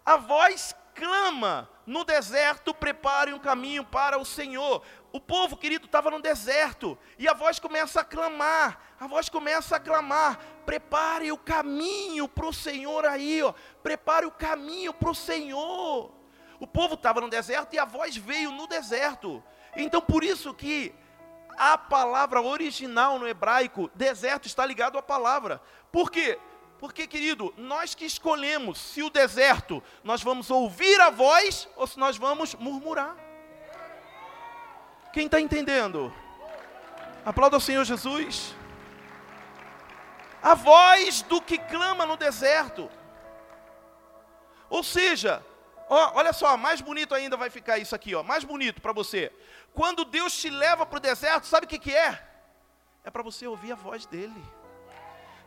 A voz clama no deserto, prepare um caminho para o Senhor. O povo querido estava no deserto e a voz começa a clamar. A voz começa a clamar: prepare o caminho para o Senhor aí, ó. Prepare o caminho para o Senhor. O povo estava no deserto e a voz veio no deserto. Então por isso que a palavra original no hebraico, deserto, está ligado à palavra. Por quê? Porque, querido, nós que escolhemos se o deserto nós vamos ouvir a voz ou se nós vamos murmurar. Quem está entendendo? Aplauda o Senhor Jesus. A voz do que clama no deserto. Ou seja, Olha só, mais bonito ainda vai ficar isso aqui, ó, mais bonito para você. Quando Deus te leva para o deserto, sabe o que, que é? É para você ouvir a voz dele.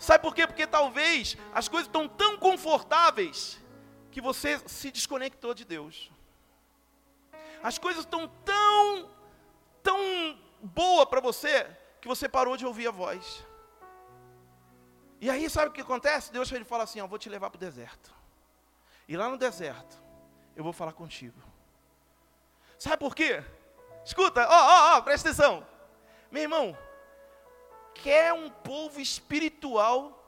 Sabe por quê? Porque talvez as coisas estão tão confortáveis que você se desconectou de Deus. As coisas estão tão, tão boa para você que você parou de ouvir a voz. E aí sabe o que acontece? Deus ele fala assim: ó, vou te levar para o deserto. E lá no deserto, eu vou falar contigo. Sabe por quê? Escuta, ó, ó, ó, presta atenção. Meu irmão, quer um povo espiritual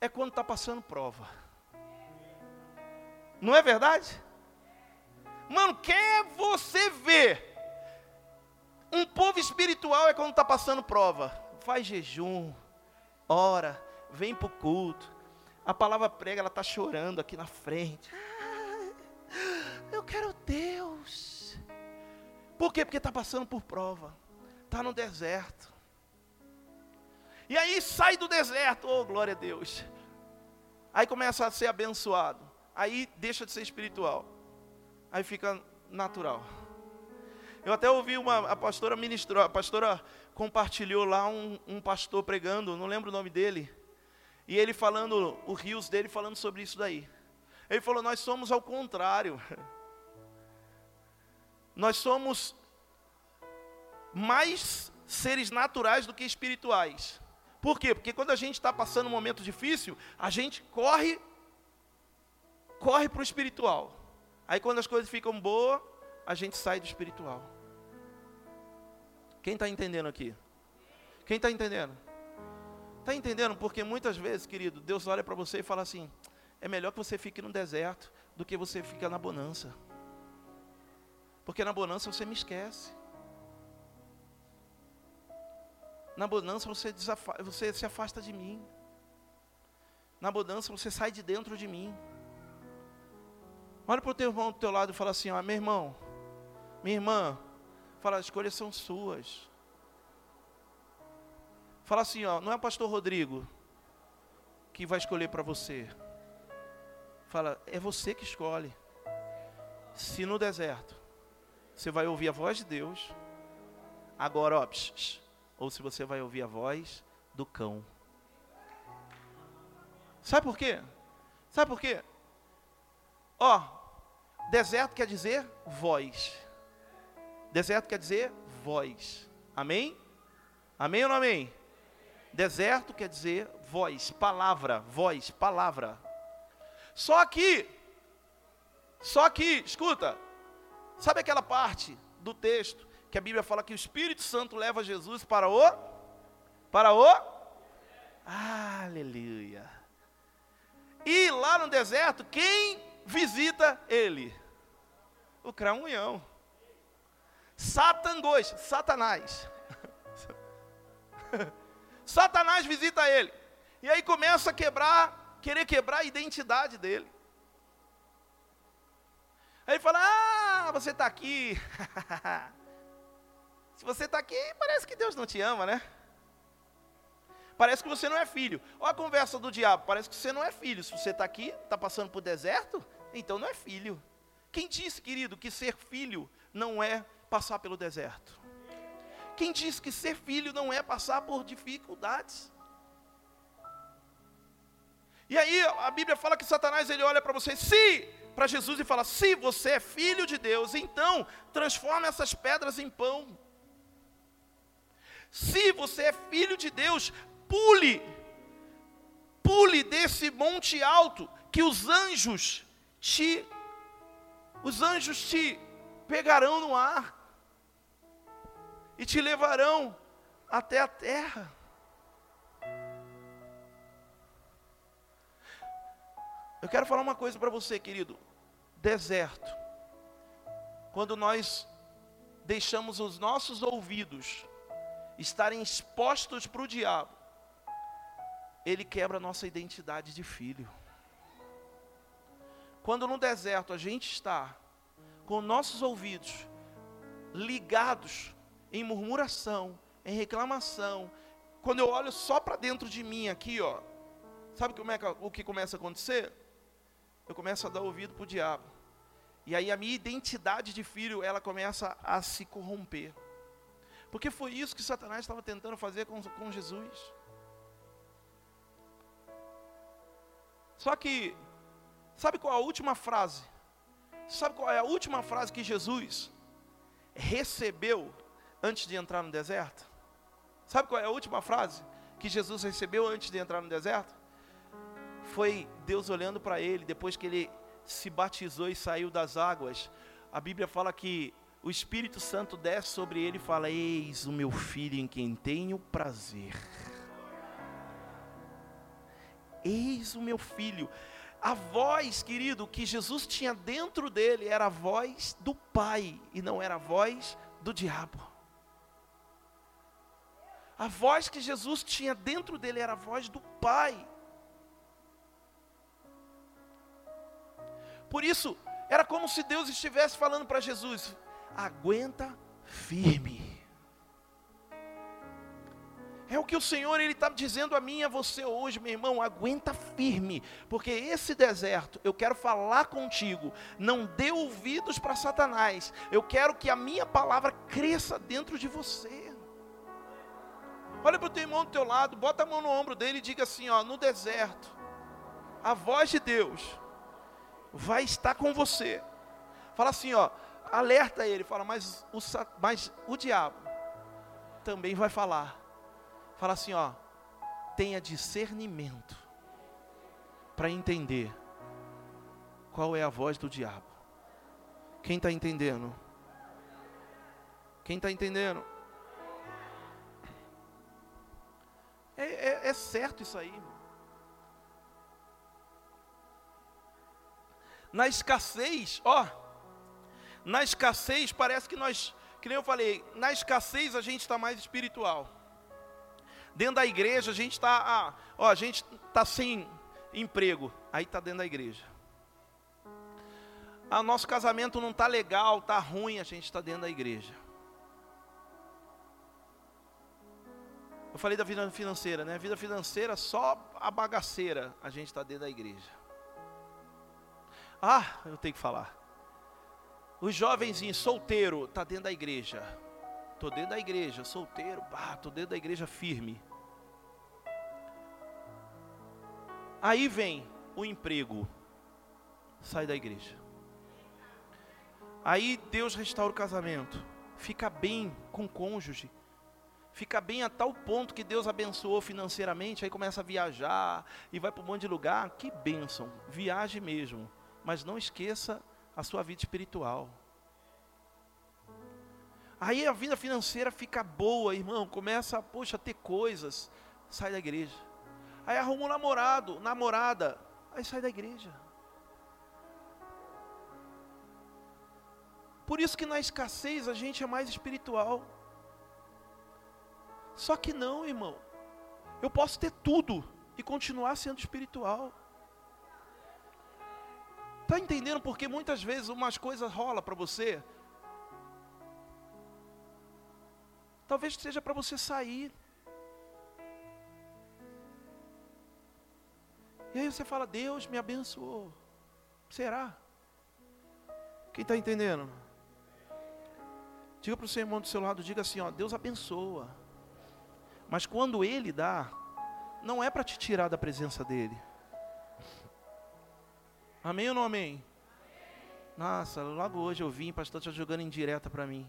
é quando está passando prova. Não é verdade? Mano, quer você ver um povo espiritual é quando está passando prova. Faz jejum, ora, vem para o culto. A palavra prega, ela está chorando aqui na frente. Eu quero Deus. Por quê? Porque está passando por prova. Está no deserto. E aí sai do deserto, oh glória a Deus. Aí começa a ser abençoado. Aí deixa de ser espiritual. Aí fica natural. Eu até ouvi uma a pastora ministrou, a pastora compartilhou lá um, um pastor pregando, não lembro o nome dele, e ele falando, o rios dele falando sobre isso daí. Ele falou: Nós somos ao contrário. [laughs] Nós somos mais seres naturais do que espirituais. Por quê? Porque quando a gente está passando um momento difícil, a gente corre, corre para o espiritual. Aí quando as coisas ficam boas, a gente sai do espiritual. Quem está entendendo aqui? Quem está entendendo? Está entendendo? Porque muitas vezes, querido, Deus olha para você e fala assim: é melhor que você fique no deserto do que você ficar na bonança. Porque na bonança você me esquece. Na bonança você, você se afasta de mim. Na bonança você sai de dentro de mim. Olha para o teu irmão do teu lado e fala assim: ó, meu irmão, minha irmã, fala, as escolhas são suas. Fala assim, ó, não é o pastor Rodrigo que vai escolher para você. Fala, é você que escolhe. Se no deserto você vai ouvir a voz de Deus, agora, ó, psh, psh, ou se você vai ouvir a voz do cão. Sabe por quê? Sabe por quê? Ó, deserto quer dizer voz. Deserto quer dizer voz. Amém? Amém ou não amém? Deserto quer dizer voz, palavra, voz, palavra. Só que, só que, escuta, sabe aquela parte do texto que a Bíblia fala que o Espírito Santo leva Jesus para o, para o, aleluia. E lá no deserto, quem visita ele? O cramunhão. Satangos, Satanás. [laughs] Satanás visita ele. E aí começa a quebrar, querer quebrar a identidade dele. Aí ele fala: Ah, você está aqui. [laughs] Se você está aqui, parece que Deus não te ama, né? Parece que você não é filho. Olha a conversa do diabo. Parece que você não é filho. Se você está aqui, está passando por deserto, então não é filho. Quem disse, querido, que ser filho não é passar pelo deserto? Quem disse que ser filho não é passar por dificuldades? E aí a Bíblia fala que Satanás ele olha para você, se para Jesus e fala: "Se você é filho de Deus, então transforma essas pedras em pão". Se você é filho de Deus, pule, pule desse monte alto que os anjos te, os anjos te pegarão no ar e te levarão até a terra. Eu quero falar uma coisa para você, querido. Deserto. Quando nós deixamos os nossos ouvidos estarem expostos para o diabo, ele quebra a nossa identidade de filho. Quando no deserto a gente está com nossos ouvidos ligados em murmuração, em reclamação, quando eu olho só para dentro de mim aqui, ó, sabe como é que, o que começa a acontecer? Eu começo a dar ouvido para o diabo. E aí a minha identidade de filho, ela começa a se corromper. Porque foi isso que Satanás estava tentando fazer com, com Jesus. Só que, sabe qual é a última frase? Sabe qual é a última frase que Jesus recebeu antes de entrar no deserto? Sabe qual é a última frase que Jesus recebeu antes de entrar no deserto? Foi Deus olhando para ele depois que ele se batizou e saiu das águas. A Bíblia fala que o Espírito Santo desce sobre ele e fala: Eis o meu filho em quem tenho prazer. Eis o meu filho. A voz, querido, que Jesus tinha dentro dele era a voz do Pai e não era a voz do diabo. A voz que Jesus tinha dentro dele era a voz do Pai. Por isso, era como se Deus estivesse falando para Jesus: aguenta firme. É o que o Senhor ele está dizendo a mim e a você hoje, meu irmão. Aguenta firme, porque esse deserto eu quero falar contigo. Não dê ouvidos para Satanás. Eu quero que a minha palavra cresça dentro de você. Olha para o teu irmão do teu lado, bota a mão no ombro dele e diga assim: ó, no deserto, a voz de Deus vai estar com você. Fala assim, ó, alerta ele, fala, mas o, mas o diabo também vai falar. Fala assim, ó, tenha discernimento para entender qual é a voz do diabo. Quem está entendendo? Quem está entendendo? É, é, é, certo isso aí. Na escassez, ó, na escassez parece que nós, que nem eu falei, na escassez a gente está mais espiritual. Dentro da igreja a gente está, ah, ó, a gente está sem emprego, aí está dentro da igreja. Ah, nosso casamento não está legal, está ruim, a gente está dentro da igreja. Eu falei da vida financeira, né? Vida financeira, só a bagaceira, a gente está dentro da igreja. Ah, eu tenho que falar. Os jovens solteiro, está dentro da igreja. Estou dentro da igreja, solteiro, estou dentro da igreja firme. Aí vem o emprego, sai da igreja. Aí Deus restaura o casamento, fica bem com o cônjuge, fica bem a tal ponto que Deus abençoou financeiramente, aí começa a viajar e vai para um monte de lugar. Que bênção, viaje mesmo, mas não esqueça a sua vida espiritual. Aí a vida financeira fica boa, irmão, começa, poxa, a ter coisas, sai da igreja. Aí arruma um namorado, namorada, aí sai da igreja. Por isso que na escassez a gente é mais espiritual. Só que não, irmão. Eu posso ter tudo e continuar sendo espiritual. Está entendendo porque muitas vezes umas coisas rolam para você Talvez seja para você sair. E aí você fala, Deus me abençoou. Será? Quem está entendendo? Diga para o seu irmão do seu lado, diga assim, ó, Deus abençoa. Mas quando Ele dá, não é para te tirar da presença dEle. Amém ou não amém? Nossa, logo hoje eu vim, pastor está jogando indireta para mim.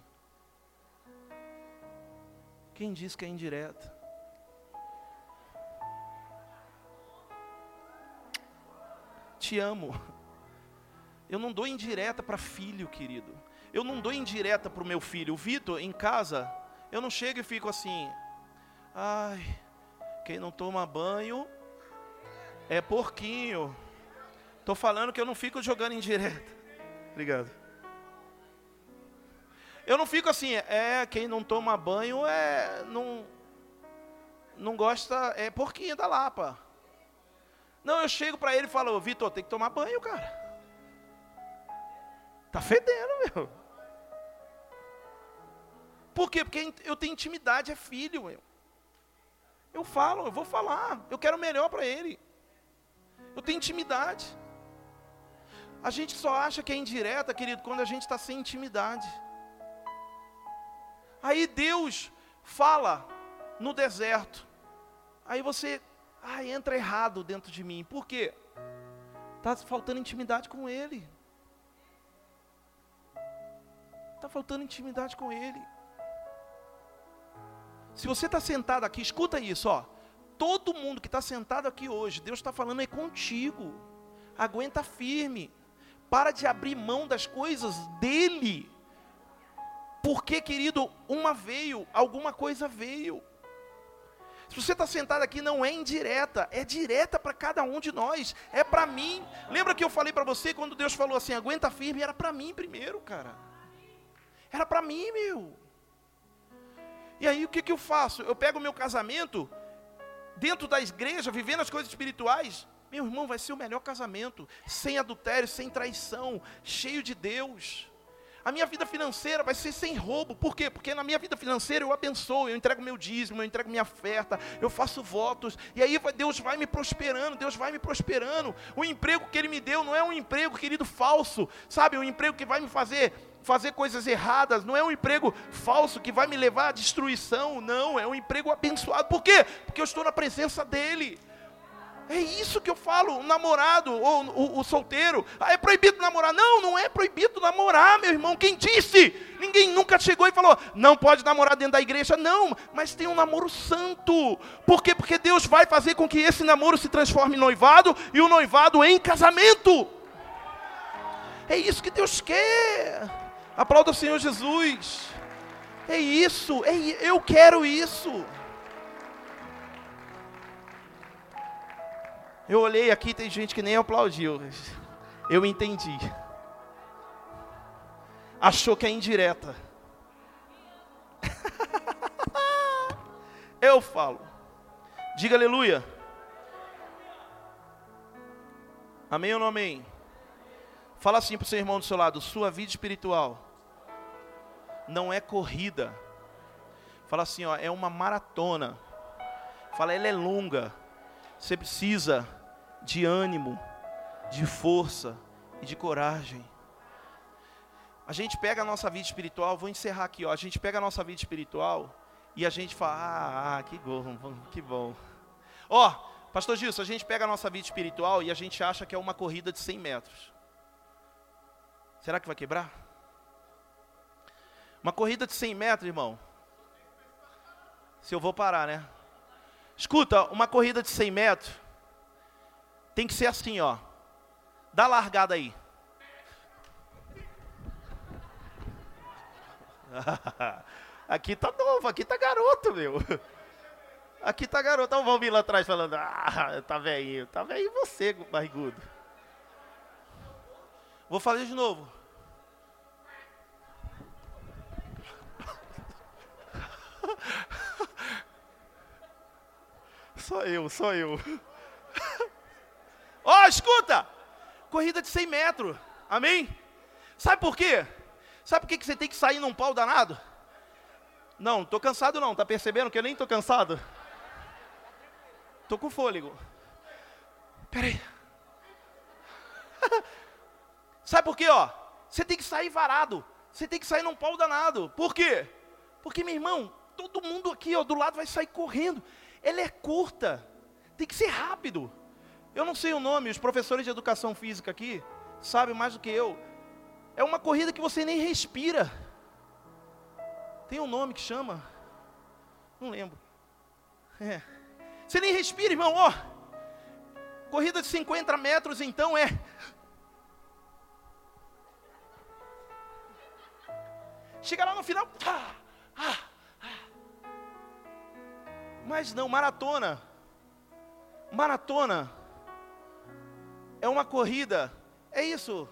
Quem diz que é indireta? Te amo. Eu não dou indireta para filho, querido. Eu não dou indireta para o meu filho. O Vitor, em casa, eu não chego e fico assim. Ai, quem não toma banho é porquinho. Estou falando que eu não fico jogando indireta. [laughs] Obrigado. Eu não fico assim, é, quem não toma banho é, não, não gosta, é porquinho da Lapa. Não, eu chego para ele e falo, Vitor, tem que tomar banho, cara. Tá fedendo, meu. Por quê? Porque eu tenho intimidade, é filho, meu. Eu falo, eu vou falar, eu quero o melhor para ele. Eu tenho intimidade. A gente só acha que é indireta, querido, quando a gente está sem intimidade. Aí Deus fala no deserto. Aí você, ah, entra errado dentro de mim. Por quê? Está faltando intimidade com Ele. Está faltando intimidade com Ele. Se você está sentado aqui, escuta isso, ó. Todo mundo que está sentado aqui hoje, Deus está falando é contigo. Aguenta firme. Para de abrir mão das coisas dele. Porque, querido, uma veio, alguma coisa veio. Se você está sentado aqui, não é indireta, é direta para cada um de nós, é para mim. Lembra que eu falei para você quando Deus falou assim: aguenta firme, era para mim primeiro, cara. Era para mim, meu. E aí o que, que eu faço? Eu pego o meu casamento, dentro da igreja, vivendo as coisas espirituais. Meu irmão, vai ser o melhor casamento, sem adultério, sem traição, cheio de Deus. A minha vida financeira vai ser sem roubo. Por quê? Porque na minha vida financeira eu abençoo, eu entrego meu dízimo, eu entrego minha oferta, eu faço votos. E aí Deus vai me prosperando, Deus vai me prosperando. O emprego que Ele me deu não é um emprego, querido, falso. Sabe, um emprego que vai me fazer fazer coisas erradas, não é um emprego falso que vai me levar à destruição, não, é um emprego abençoado. Por quê? Porque eu estou na presença dEle. É isso que eu falo, o namorado ou o, o, solteiro. Ah, é proibido namorar. Não, não é proibido namorar, meu irmão. Quem disse? Ninguém nunca chegou e falou, não pode namorar dentro da igreja. Não, mas tem um namoro santo. Por quê? Porque Deus vai fazer com que esse namoro se transforme em noivado e o noivado em casamento. É isso que Deus quer. Aplauda o Senhor Jesus. É isso, é, eu quero isso. Eu olhei aqui, tem gente que nem aplaudiu. Eu entendi. Achou que é indireta. [laughs] Eu falo. Diga aleluia. Amém ou não amém? Fala assim para o seu irmão do seu lado: sua vida espiritual não é corrida. Fala assim, ó, é uma maratona. Fala, ela é longa. Você precisa de ânimo, de força e de coragem. A gente pega a nossa vida espiritual, vou encerrar aqui, ó. A gente pega a nossa vida espiritual e a gente fala, ah, ah que bom, que bom. Ó, pastor Gilson, a gente pega a nossa vida espiritual e a gente acha que é uma corrida de 100 metros. Será que vai quebrar? Uma corrida de 100 metros, irmão. Se eu vou parar, né? Escuta, uma corrida de 100 metros tem que ser assim, ó. Dá largada aí. [laughs] aqui tá novo, aqui tá garoto, meu. Aqui tá garoto. Olha o Valmir lá atrás falando, ah, tá velhinho. Tá velhinho você, barrigudo. Vou fazer de novo. [laughs] Só eu, só eu. [laughs] Ó, oh, escuta! Corrida de 100 metros. Amém? Sabe por quê? Sabe por que você tem que sair num pau danado? Não, tô cansado não, tá percebendo que eu nem tô cansado? Tô com fôlego. Peraí. [laughs] Sabe por quê, ó? Você tem que sair varado. Você tem que sair num pau danado. Por quê? Porque, meu irmão, todo mundo aqui, ó, do lado vai sair correndo. Ela é curta. Tem que ser rápido. Eu não sei o nome, os professores de educação física aqui sabem mais do que eu. É uma corrida que você nem respira. Tem um nome que chama? Não lembro. É. Você nem respira, irmão, ó. Corrida de 50 metros, então é. Chega lá no final. Ah, ah, ah. Mas não, maratona. Maratona é uma corrida. É isso.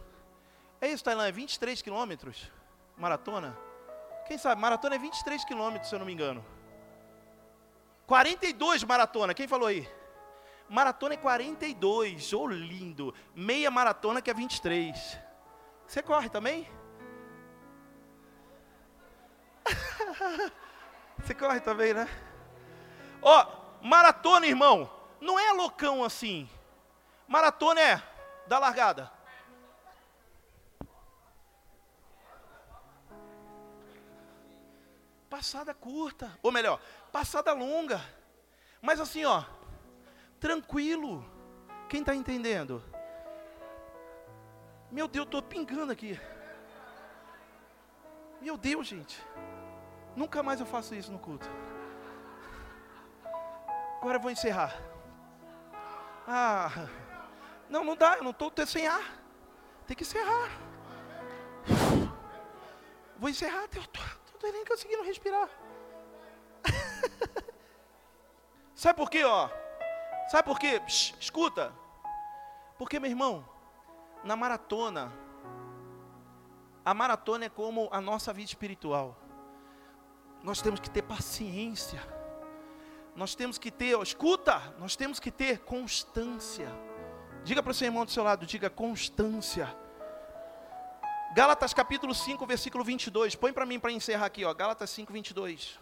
É isso, Tailândia, 23 quilômetros. Maratona. Quem sabe? Maratona é 23 quilômetros, se eu não me engano. 42 maratona. Quem falou aí? Maratona é 42. Ô oh, lindo. Meia maratona que é 23. Você corre também? [laughs] Você corre também, né? Ó, oh, maratona, irmão. Não é loucão assim. Maratona é da largada. Passada curta, ou melhor, passada longa. Mas assim, ó, tranquilo. Quem está entendendo? Meu Deus, estou pingando aqui. Meu Deus, gente. Nunca mais eu faço isso no culto. Agora eu vou encerrar. Ah. Não, não dá, eu não estou sem ar. Tem que encerrar. Vou encerrar, eu estou nem conseguindo respirar. [laughs] Sabe por quê, ó? Sabe por quê? Psh, escuta. Porque, meu irmão, na maratona, a maratona é como a nossa vida espiritual. Nós temos que ter paciência. Nós temos que ter, ó, escuta, nós temos que ter constância. Diga para o seu irmão do seu lado, diga constância. Gálatas capítulo 5, versículo 22. Põe para mim para encerrar aqui, ó. Gálatas 5, 22.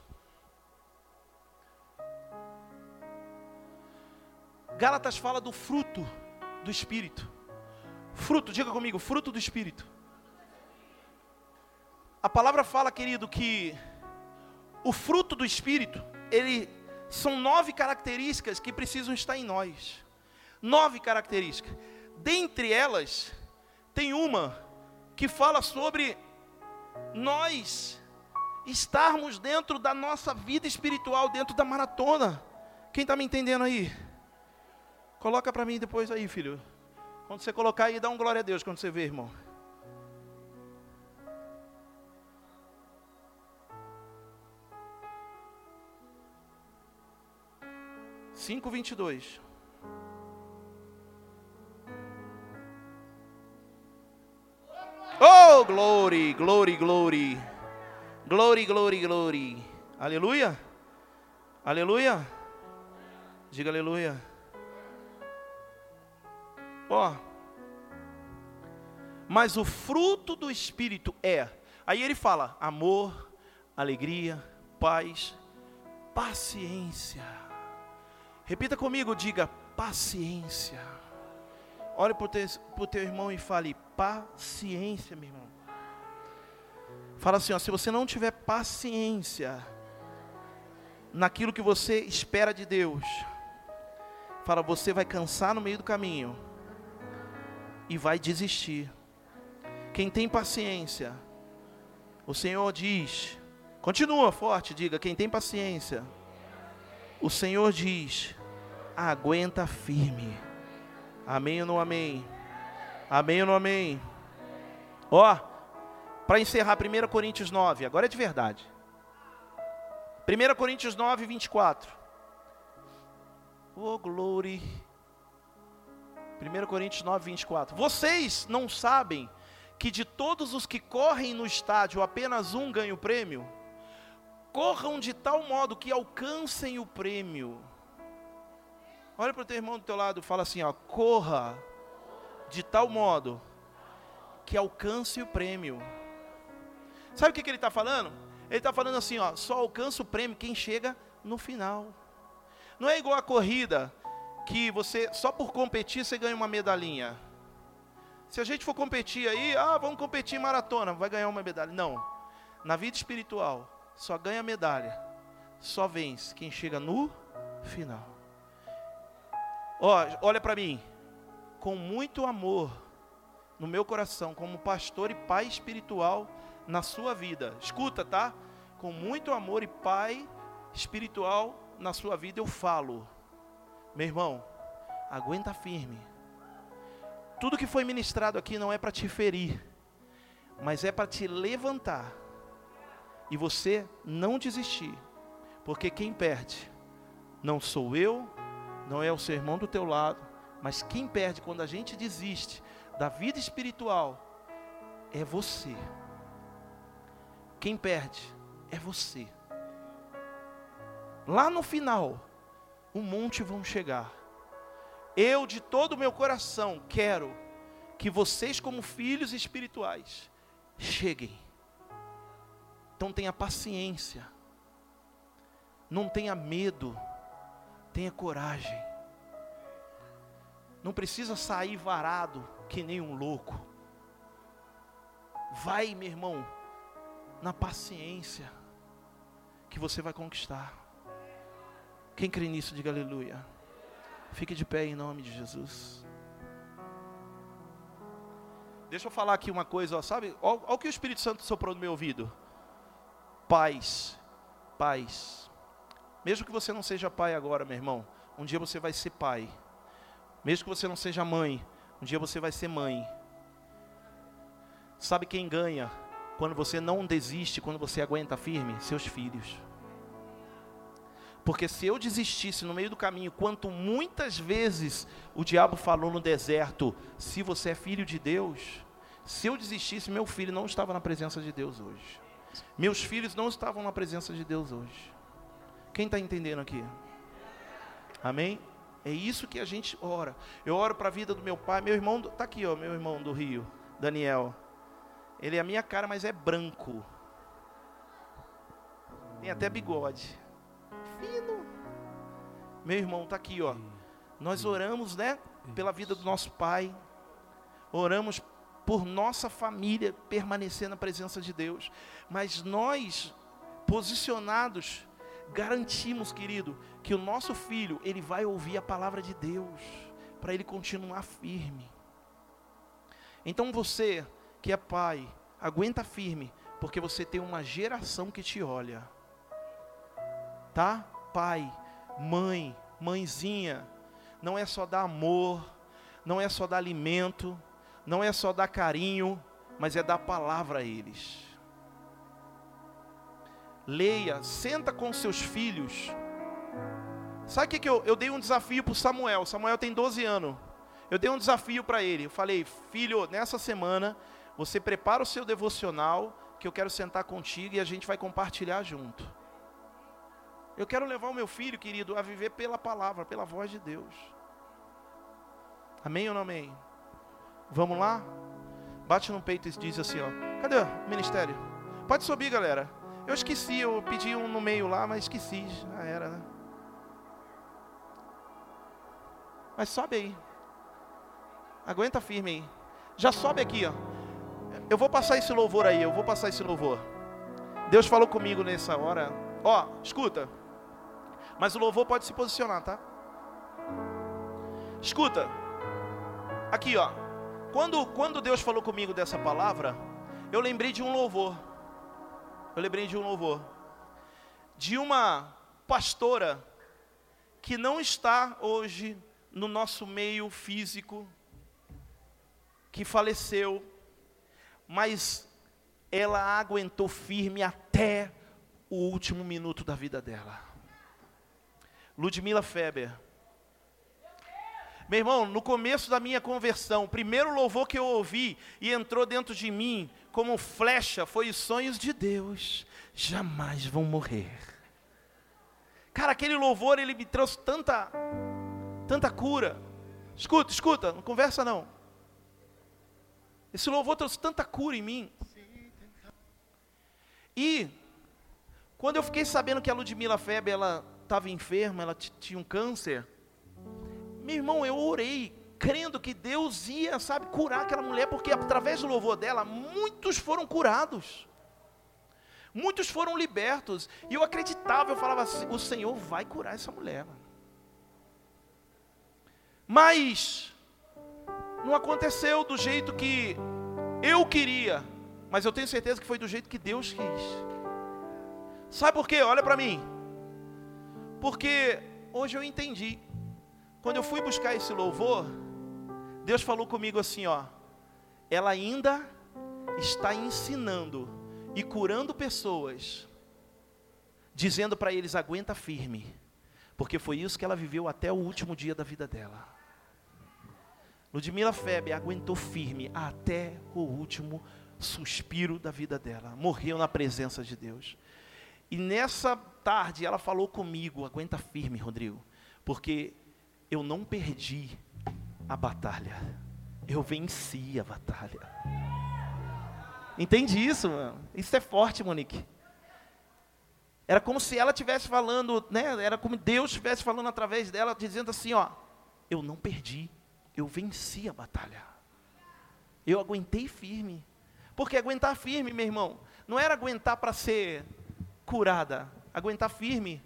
Gálatas fala do fruto do Espírito. Fruto, diga comigo, fruto do Espírito. A palavra fala, querido, que o fruto do Espírito, ele são nove características que precisam estar em nós. Nove características. Dentre elas, tem uma que fala sobre nós estarmos dentro da nossa vida espiritual, dentro da maratona. Quem está me entendendo aí? Coloca para mim depois aí, filho. Quando você colocar aí, dá um glória a Deus quando você vê, irmão. Cinco vinte e dois. Oh, glory, glory, glory. Glory, glory, glory. Aleluia. Aleluia. Diga aleluia. Ó. Mas o fruto do Espírito é. Aí ele fala: amor, alegria, paz, paciência. Repita comigo, diga paciência. Olhe para o teu, irmão e fale: paciência, meu irmão. Fala assim: ó, se você não tiver paciência naquilo que você espera de Deus, fala, você vai cansar no meio do caminho e vai desistir. Quem tem paciência, o Senhor diz, continua forte, diga: quem tem paciência, o Senhor diz, aguenta firme. Amém ou não amém? Amém ou não amém? Ó, para encerrar 1 Coríntios 9, agora é de verdade. 1 Coríntios 9, 24. Oh, glória. 1 Coríntios 9, 24. Vocês não sabem que de todos os que correm no estádio, apenas um ganha o prêmio? Corram de tal modo que alcancem o prêmio. Olha para o teu irmão do teu lado fala assim: ó, corra de tal modo que alcance o prêmio. Sabe o que, que ele está falando? Ele está falando assim: ó, só alcança o prêmio quem chega no final. Não é igual a corrida que você, só por competir, você ganha uma medalhinha. Se a gente for competir aí, ah, vamos competir em maratona, vai ganhar uma medalha. Não. Na vida espiritual, só ganha medalha, só vence quem chega no final. Ó, olha para mim, com muito amor no meu coração, como pastor e pai espiritual na sua vida. Escuta, tá? Com muito amor e pai espiritual na sua vida eu falo. Meu irmão, aguenta firme. Tudo que foi ministrado aqui não é para te ferir, mas é para te levantar. E você não desistir. Porque quem perde não sou eu, não é o sermão do teu lado, mas quem perde quando a gente desiste da vida espiritual é você. Quem perde é você. Lá no final, um monte vão chegar. Eu, de todo o meu coração, quero que vocês, como filhos espirituais, cheguem. Então tenha paciência, não tenha medo, tenha coragem. Não precisa sair varado que nem um louco. Vai, meu irmão, na paciência, que você vai conquistar. Quem crê nisso, diga aleluia. Fique de pé em nome de Jesus. Deixa eu falar aqui uma coisa, ó, sabe? Olha o que o Espírito Santo soprou no meu ouvido. Paz, paz. Mesmo que você não seja pai agora, meu irmão, um dia você vai ser pai. Mesmo que você não seja mãe, um dia você vai ser mãe. Sabe quem ganha quando você não desiste, quando você aguenta firme? Seus filhos. Porque se eu desistisse no meio do caminho, quanto muitas vezes o diabo falou no deserto, se você é filho de Deus, se eu desistisse, meu filho não estava na presença de Deus hoje. Meus filhos não estavam na presença de Deus hoje. Quem está entendendo aqui? Amém? É isso que a gente ora. Eu oro para a vida do meu pai, meu irmão, está aqui, ó, meu irmão do Rio, Daniel. Ele é a minha cara, mas é branco. Tem até bigode. Fino. Meu irmão, tá aqui, ó. Nós oramos, né, pela vida do nosso pai. Oramos por nossa família permanecer na presença de Deus. Mas nós, posicionados, garantimos, querido, que o nosso filho, ele vai ouvir a palavra de Deus, para ele continuar firme. Então você, que é pai, aguenta firme, porque você tem uma geração que te olha. Tá? Pai, mãe, mãezinha, não é só dar amor, não é só dar alimento, não é só dar carinho, mas é dar palavra a eles. Leia, senta com seus filhos. Sabe o que, que eu, eu dei um desafio para Samuel? Samuel tem 12 anos. Eu dei um desafio para ele. Eu falei, filho, nessa semana você prepara o seu devocional, que eu quero sentar contigo e a gente vai compartilhar junto. Eu quero levar o meu filho, querido, a viver pela palavra, pela voz de Deus. Amém ou não amém? Vamos lá? Bate no peito e diz assim, ó. Cadê o ministério? Pode subir, galera. Eu esqueci, eu pedi um no meio lá, mas esqueci. Já era, né? Mas sobe aí. Aguenta firme aí. Já sobe aqui, ó. Eu vou passar esse louvor aí, eu vou passar esse louvor. Deus falou comigo nessa hora. Ó, escuta. Mas o louvor pode se posicionar, tá? Escuta. Aqui, ó. Quando, quando Deus falou comigo dessa palavra, eu lembrei de um louvor. Eu lembrei de um louvor. De uma pastora que não está hoje no nosso meio físico, que faleceu, mas ela aguentou firme até o último minuto da vida dela. Ludmila Feber meu irmão, no começo da minha conversão, o primeiro louvor que eu ouvi e entrou dentro de mim como flecha foi os sonhos de Deus jamais vão morrer. Cara, aquele louvor ele me trouxe tanta tanta cura. Escuta, escuta, não conversa não. Esse louvor trouxe tanta cura em mim. E quando eu fiquei sabendo que a Ludmila Feber ela estava enferma, ela tinha um câncer, meu irmão, eu orei, crendo que Deus ia, sabe, curar aquela mulher, porque através do louvor dela, muitos foram curados. Muitos foram libertos. E eu acreditava, eu falava assim: o Senhor vai curar essa mulher. Mas, não aconteceu do jeito que eu queria. Mas eu tenho certeza que foi do jeito que Deus quis. Sabe por quê? Olha para mim. Porque hoje eu entendi quando eu fui buscar esse louvor, Deus falou comigo assim, ó. Ela ainda está ensinando e curando pessoas, dizendo para eles aguenta firme, porque foi isso que ela viveu até o último dia da vida dela. Ludmila Febe aguentou firme até o último suspiro da vida dela. Morreu na presença de Deus. E nessa tarde ela falou comigo, aguenta firme, Rodrigo, porque eu não perdi a batalha, eu venci a batalha. Entende isso, mano? Isso é forte, Monique. Era como se ela estivesse falando, né? Era como Deus estivesse falando através dela, dizendo assim, ó, eu não perdi, eu venci a batalha. Eu aguentei firme. Porque aguentar firme, meu irmão, não era aguentar para ser curada. Aguentar firme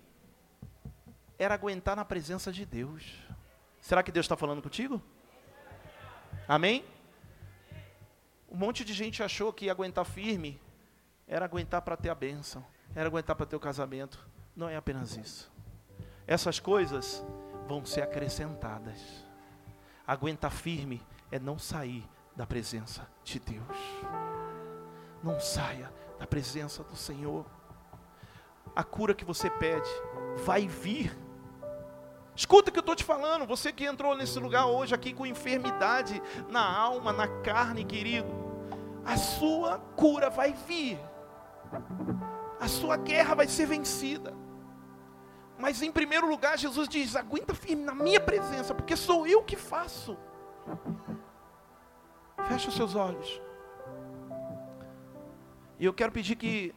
era aguentar na presença de Deus. Será que Deus está falando contigo? Amém? Um monte de gente achou que aguentar firme era aguentar para ter a bênção, era aguentar para ter o casamento. Não é apenas isso. Essas coisas vão ser acrescentadas. Aguentar firme é não sair da presença de Deus. Não saia da presença do Senhor. A cura que você pede vai vir Escuta o que eu estou te falando, você que entrou nesse lugar hoje aqui com enfermidade na alma, na carne, querido, a sua cura vai vir, a sua guerra vai ser vencida. Mas em primeiro lugar, Jesus diz: aguenta firme na minha presença, porque sou eu que faço. Fecha os seus olhos. E eu quero pedir que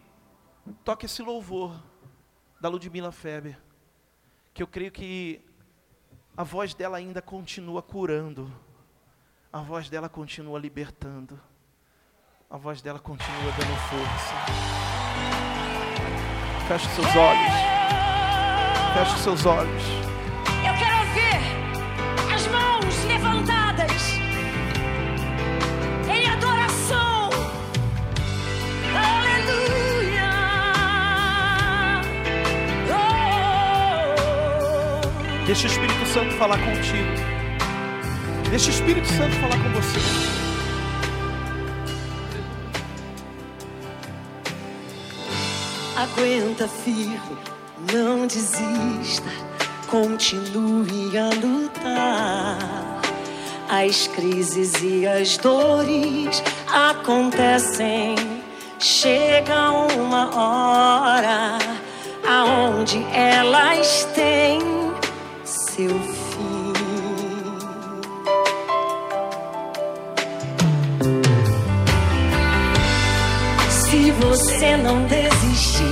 toque esse louvor da Ludmila Feber, que eu creio que a voz dela ainda continua curando, a voz dela continua libertando, a voz dela continua dando força. Feche seus olhos, feche seus olhos. Deixa o Espírito Santo falar contigo. Deixa o Espírito Santo falar com você. Aguenta firme, não desista, continue a lutar. As crises e as dores acontecem. Chega uma hora aonde elas têm seu fim. Se você não desistir,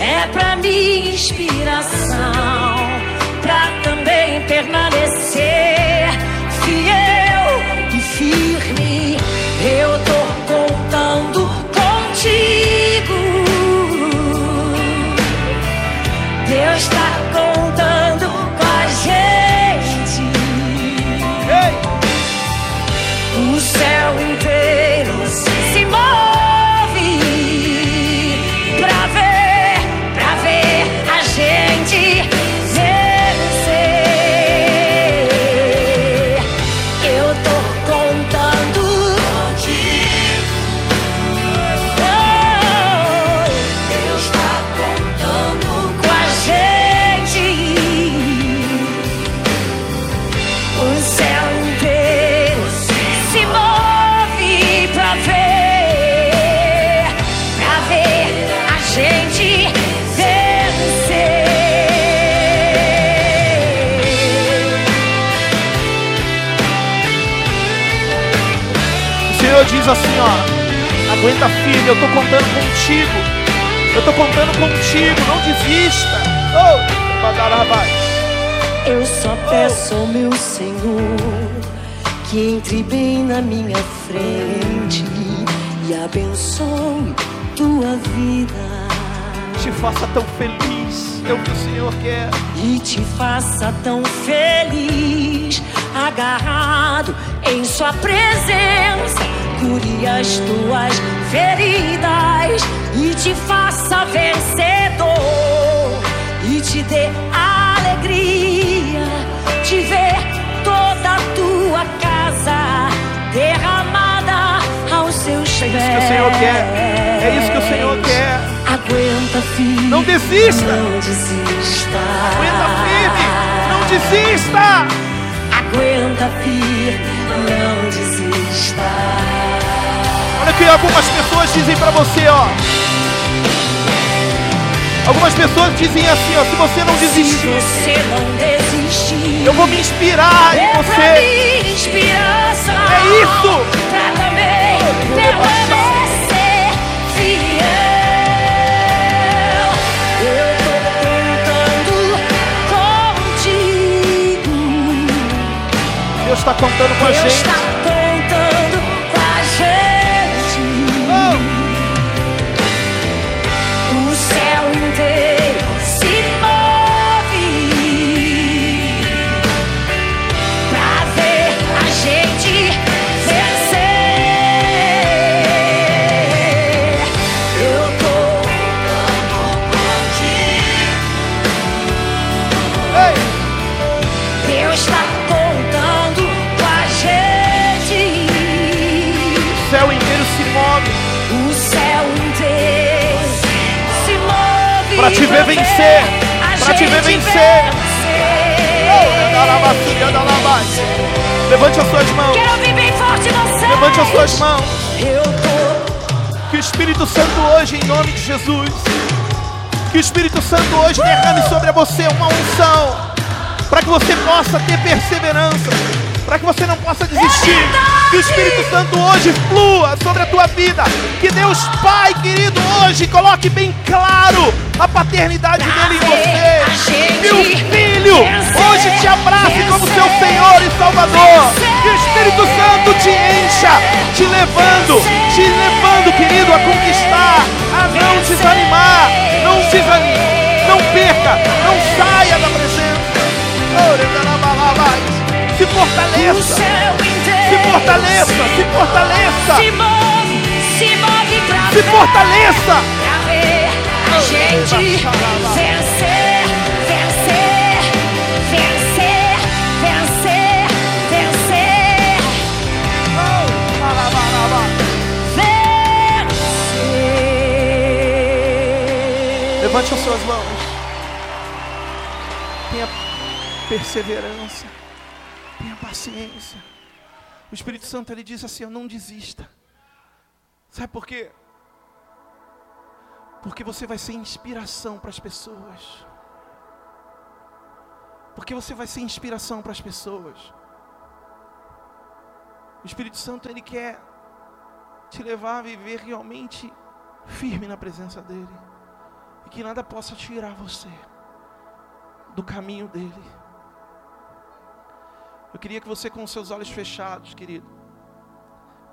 é pra mim inspiração, pra também permanecer aguenta firme, eu estou contando contigo, eu estou contando contigo, não desista. Oh, badarabás. Eu só peço ao meu Senhor que entre bem na minha frente e abençoe tua vida. te faça tão feliz, é o que o Senhor quer. e te faça tão feliz, agarrado em Sua presença, cure as tuas feridas e te faça vencedor e te dê alegria de ver toda a tua casa derramada aos seus pés. É isso que o Senhor quer, é isso que o Senhor quer. Aguenta firme, Não desista. não desista. Aguenta firme, não desista. Aguenta firme, não desista. Que algumas pessoas dizem pra você, ó. Algumas pessoas dizem assim, ó, se você não desistir, você não desistir, eu vou me inspirar em você. É isso. Santo hoje flua sobre a tua vida. Que Deus Pai querido hoje coloque bem claro a paternidade dele em você. Que o Filho hoje te abrace como seu Senhor e Salvador. Que o Espírito Santo te encha, te levando, te levando, querido, a conquistar, a não desanimar, não desanime, não perca, não saia da presença. Se fortaleça. Se fortaleça, se fortaleça. Se move, se move pra Se ver, fortaleça. pra ver a gente vencer, vencer, vencer, vencer, vencer, vencer. Levante as suas mãos. Tenha perseverança. Tenha paciência. Espírito Santo ele diz assim: "Eu não desista". Sabe por quê? Porque você vai ser inspiração para as pessoas. Porque você vai ser inspiração para as pessoas. O Espírito Santo ele quer te levar a viver realmente firme na presença dele e que nada possa tirar você do caminho dele. Eu queria que você com os seus olhos fechados, querido.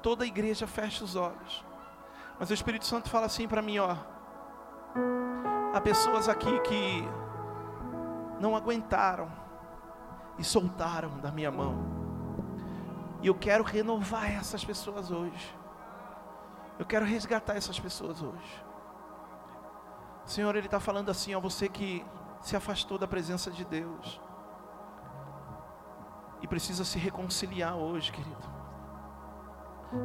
Toda a igreja feche os olhos. Mas o Espírito Santo fala assim para mim, ó. Há pessoas aqui que não aguentaram e soltaram da minha mão. E eu quero renovar essas pessoas hoje. Eu quero resgatar essas pessoas hoje. O Senhor, Ele está falando assim, ó, você que se afastou da presença de Deus e precisa se reconciliar hoje, querido.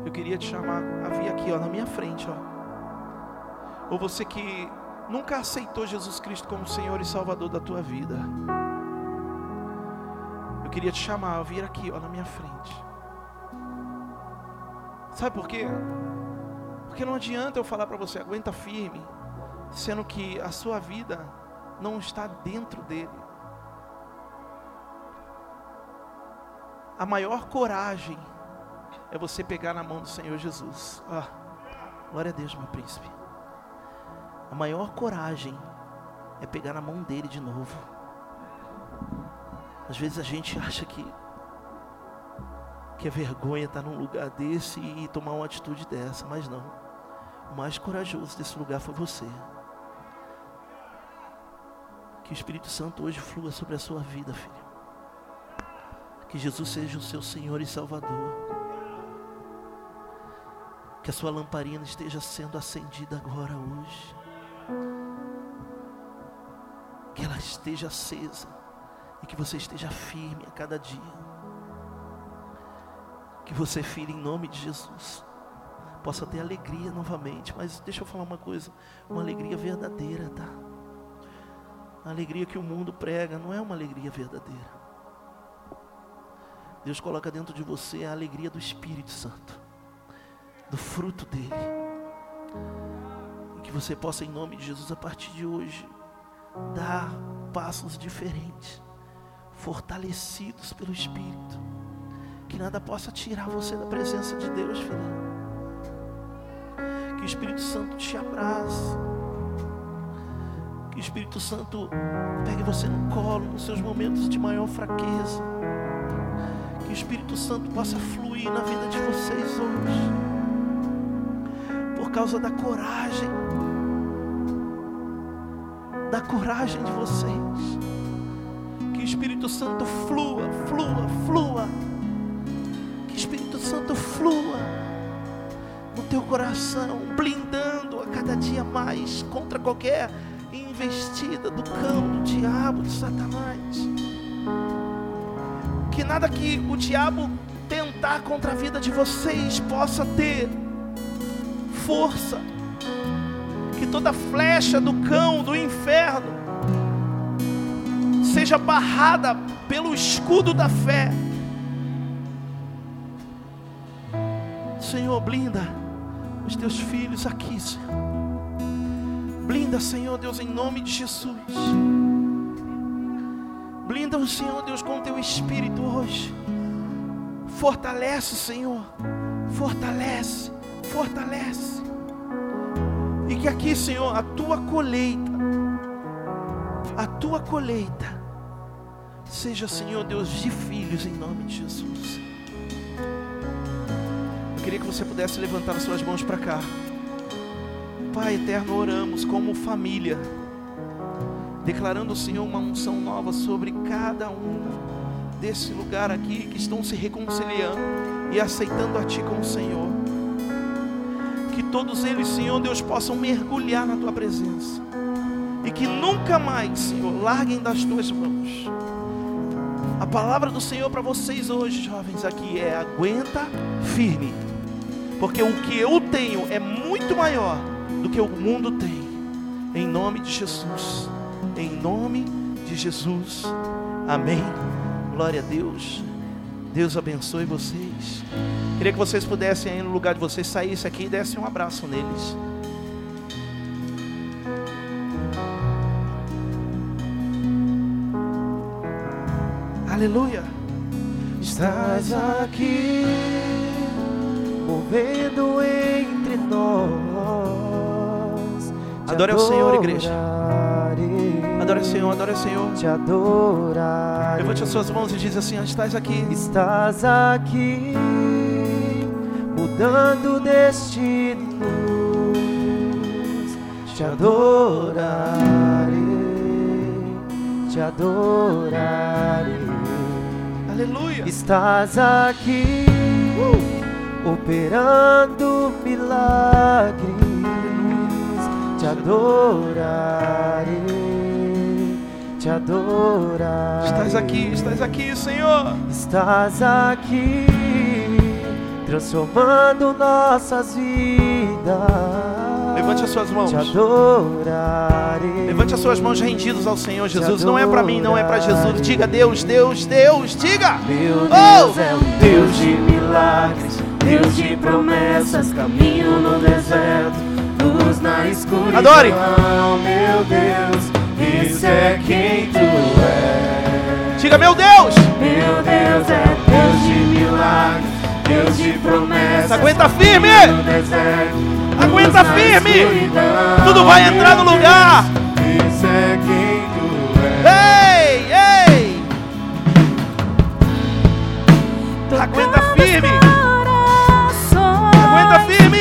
Eu queria te chamar a vir aqui, ó, na minha frente, ó. Ou você que nunca aceitou Jesus Cristo como Senhor e Salvador da tua vida. Eu queria te chamar a vir aqui, ó, na minha frente. Sabe por quê? Porque não adianta eu falar para você, aguenta firme, sendo que a sua vida não está dentro dele. A maior coragem é você pegar na mão do Senhor Jesus. Ah, glória a Deus, meu príncipe. A maior coragem é pegar na mão dele de novo. Às vezes a gente acha que que vergonha estar num lugar desse e tomar uma atitude dessa, mas não. O mais corajoso desse lugar foi você. Que o Espírito Santo hoje flua sobre a sua vida, filho. Que Jesus seja o seu Senhor e Salvador. Que a sua lamparina esteja sendo acendida agora hoje. Que ela esteja acesa e que você esteja firme a cada dia. Que você, filho, em nome de Jesus, possa ter alegria novamente. Mas deixa eu falar uma coisa: uma alegria verdadeira, tá? A alegria que o mundo prega não é uma alegria verdadeira. Deus coloca dentro de você a alegria do Espírito Santo, do fruto dele. Que você possa, em nome de Jesus, a partir de hoje, dar passos diferentes, fortalecidos pelo Espírito. Que nada possa tirar você da presença de Deus, filho. Que o Espírito Santo te abrace. Que o Espírito Santo pegue você no colo nos seus momentos de maior fraqueza. Que o Espírito Santo possa fluir na vida de vocês hoje. Por causa da coragem. Da coragem de vocês. Que o Espírito Santo flua, flua, flua. Que o Espírito Santo flua no teu coração, blindando a cada dia mais contra qualquer investida do cão, do diabo, de Satanás. Que nada que o diabo tentar contra a vida de vocês possa ter força. Que toda flecha do cão, do inferno, seja barrada pelo escudo da fé. Senhor, blinda os teus filhos aqui, Senhor. Blinda, Senhor Deus, em nome de Jesus. Blinda o Senhor Deus com o teu espírito hoje. Fortalece, Senhor. Fortalece, fortalece. E que aqui, Senhor, a tua colheita, a tua colheita, seja, Senhor Deus, de filhos em nome de Jesus. Eu queria que você pudesse levantar as suas mãos para cá. Pai eterno, oramos como família, declarando, Senhor, uma unção nova sobre cada um desse lugar aqui que estão se reconciliando e aceitando a Ti como Senhor. Que todos eles, Senhor Deus, possam mergulhar na Tua presença e que nunca mais, Senhor, larguem das Tuas mãos. A palavra do Senhor para vocês hoje, jovens, aqui é: aguenta firme, porque o que eu tenho é muito maior do que o mundo tem. Em nome de Jesus. Em nome de Jesus. Amém. Glória a Deus. Deus abençoe vocês. Queria que vocês pudessem aí no lugar de vocês saíssem aqui e dessem um abraço neles. Aleluia. Estás aqui, movendo entre nós. Adore ao Senhor, igreja. O Senhor, adore o Senhor. Te adorar. Levante as suas mãos e diz assim: "Ah, Estás aqui. Estás aqui, mudando destinos. Te adorarei, te adorarei. Aleluia. Estás aqui, operando milagres. Te adorarei, te adorarei. Estás aqui, estás aqui, Senhor. Estás aqui, transformando nossas vidas. Levante as suas mãos. Te adorarei. Levante as suas mãos rendidas ao Senhor Jesus. Não é para mim, não é para Jesus. Diga Deus, Deus, Deus, diga. Meu Oh! Deus é um Deus de milagres, Deus de promessas, caminho no deserto, luz na escuridão. Adore. Meu Deus, isso é quem tu és. Diga meu Deus. Meu Deus é Deus de milagres, Deus de promessas. Aguenta firme. deserto, luz Aguenta firme. Tudo vai entrar no lugar. Isso é quem tu és. Ei, ei. Aguenta firme. Aguenta firme.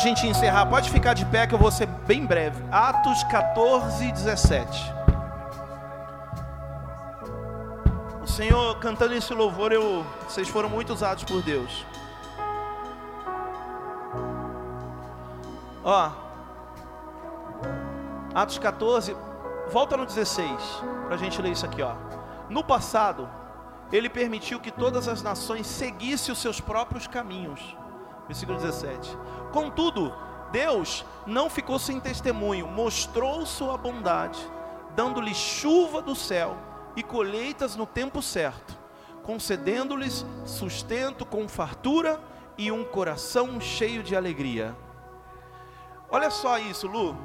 Gente encerrar. Pode ficar de pé que eu vou ser bem breve. Atos 14, 17. O Senhor, cantando esse louvor, eu, vocês foram muito usados por Deus. Ó, Atos 14, volta no 16, para a gente ler isso aqui, ó. No passado, ele permitiu que todas as nações seguissem os seus próprios caminhos. Versículo 17. Contudo, Deus não ficou sem testemunho, mostrou sua bondade, dando-lhe chuva do céu e colheitas no tempo certo, concedendo-lhes sustento com fartura e um coração cheio de alegria. Olha só isso, Lu.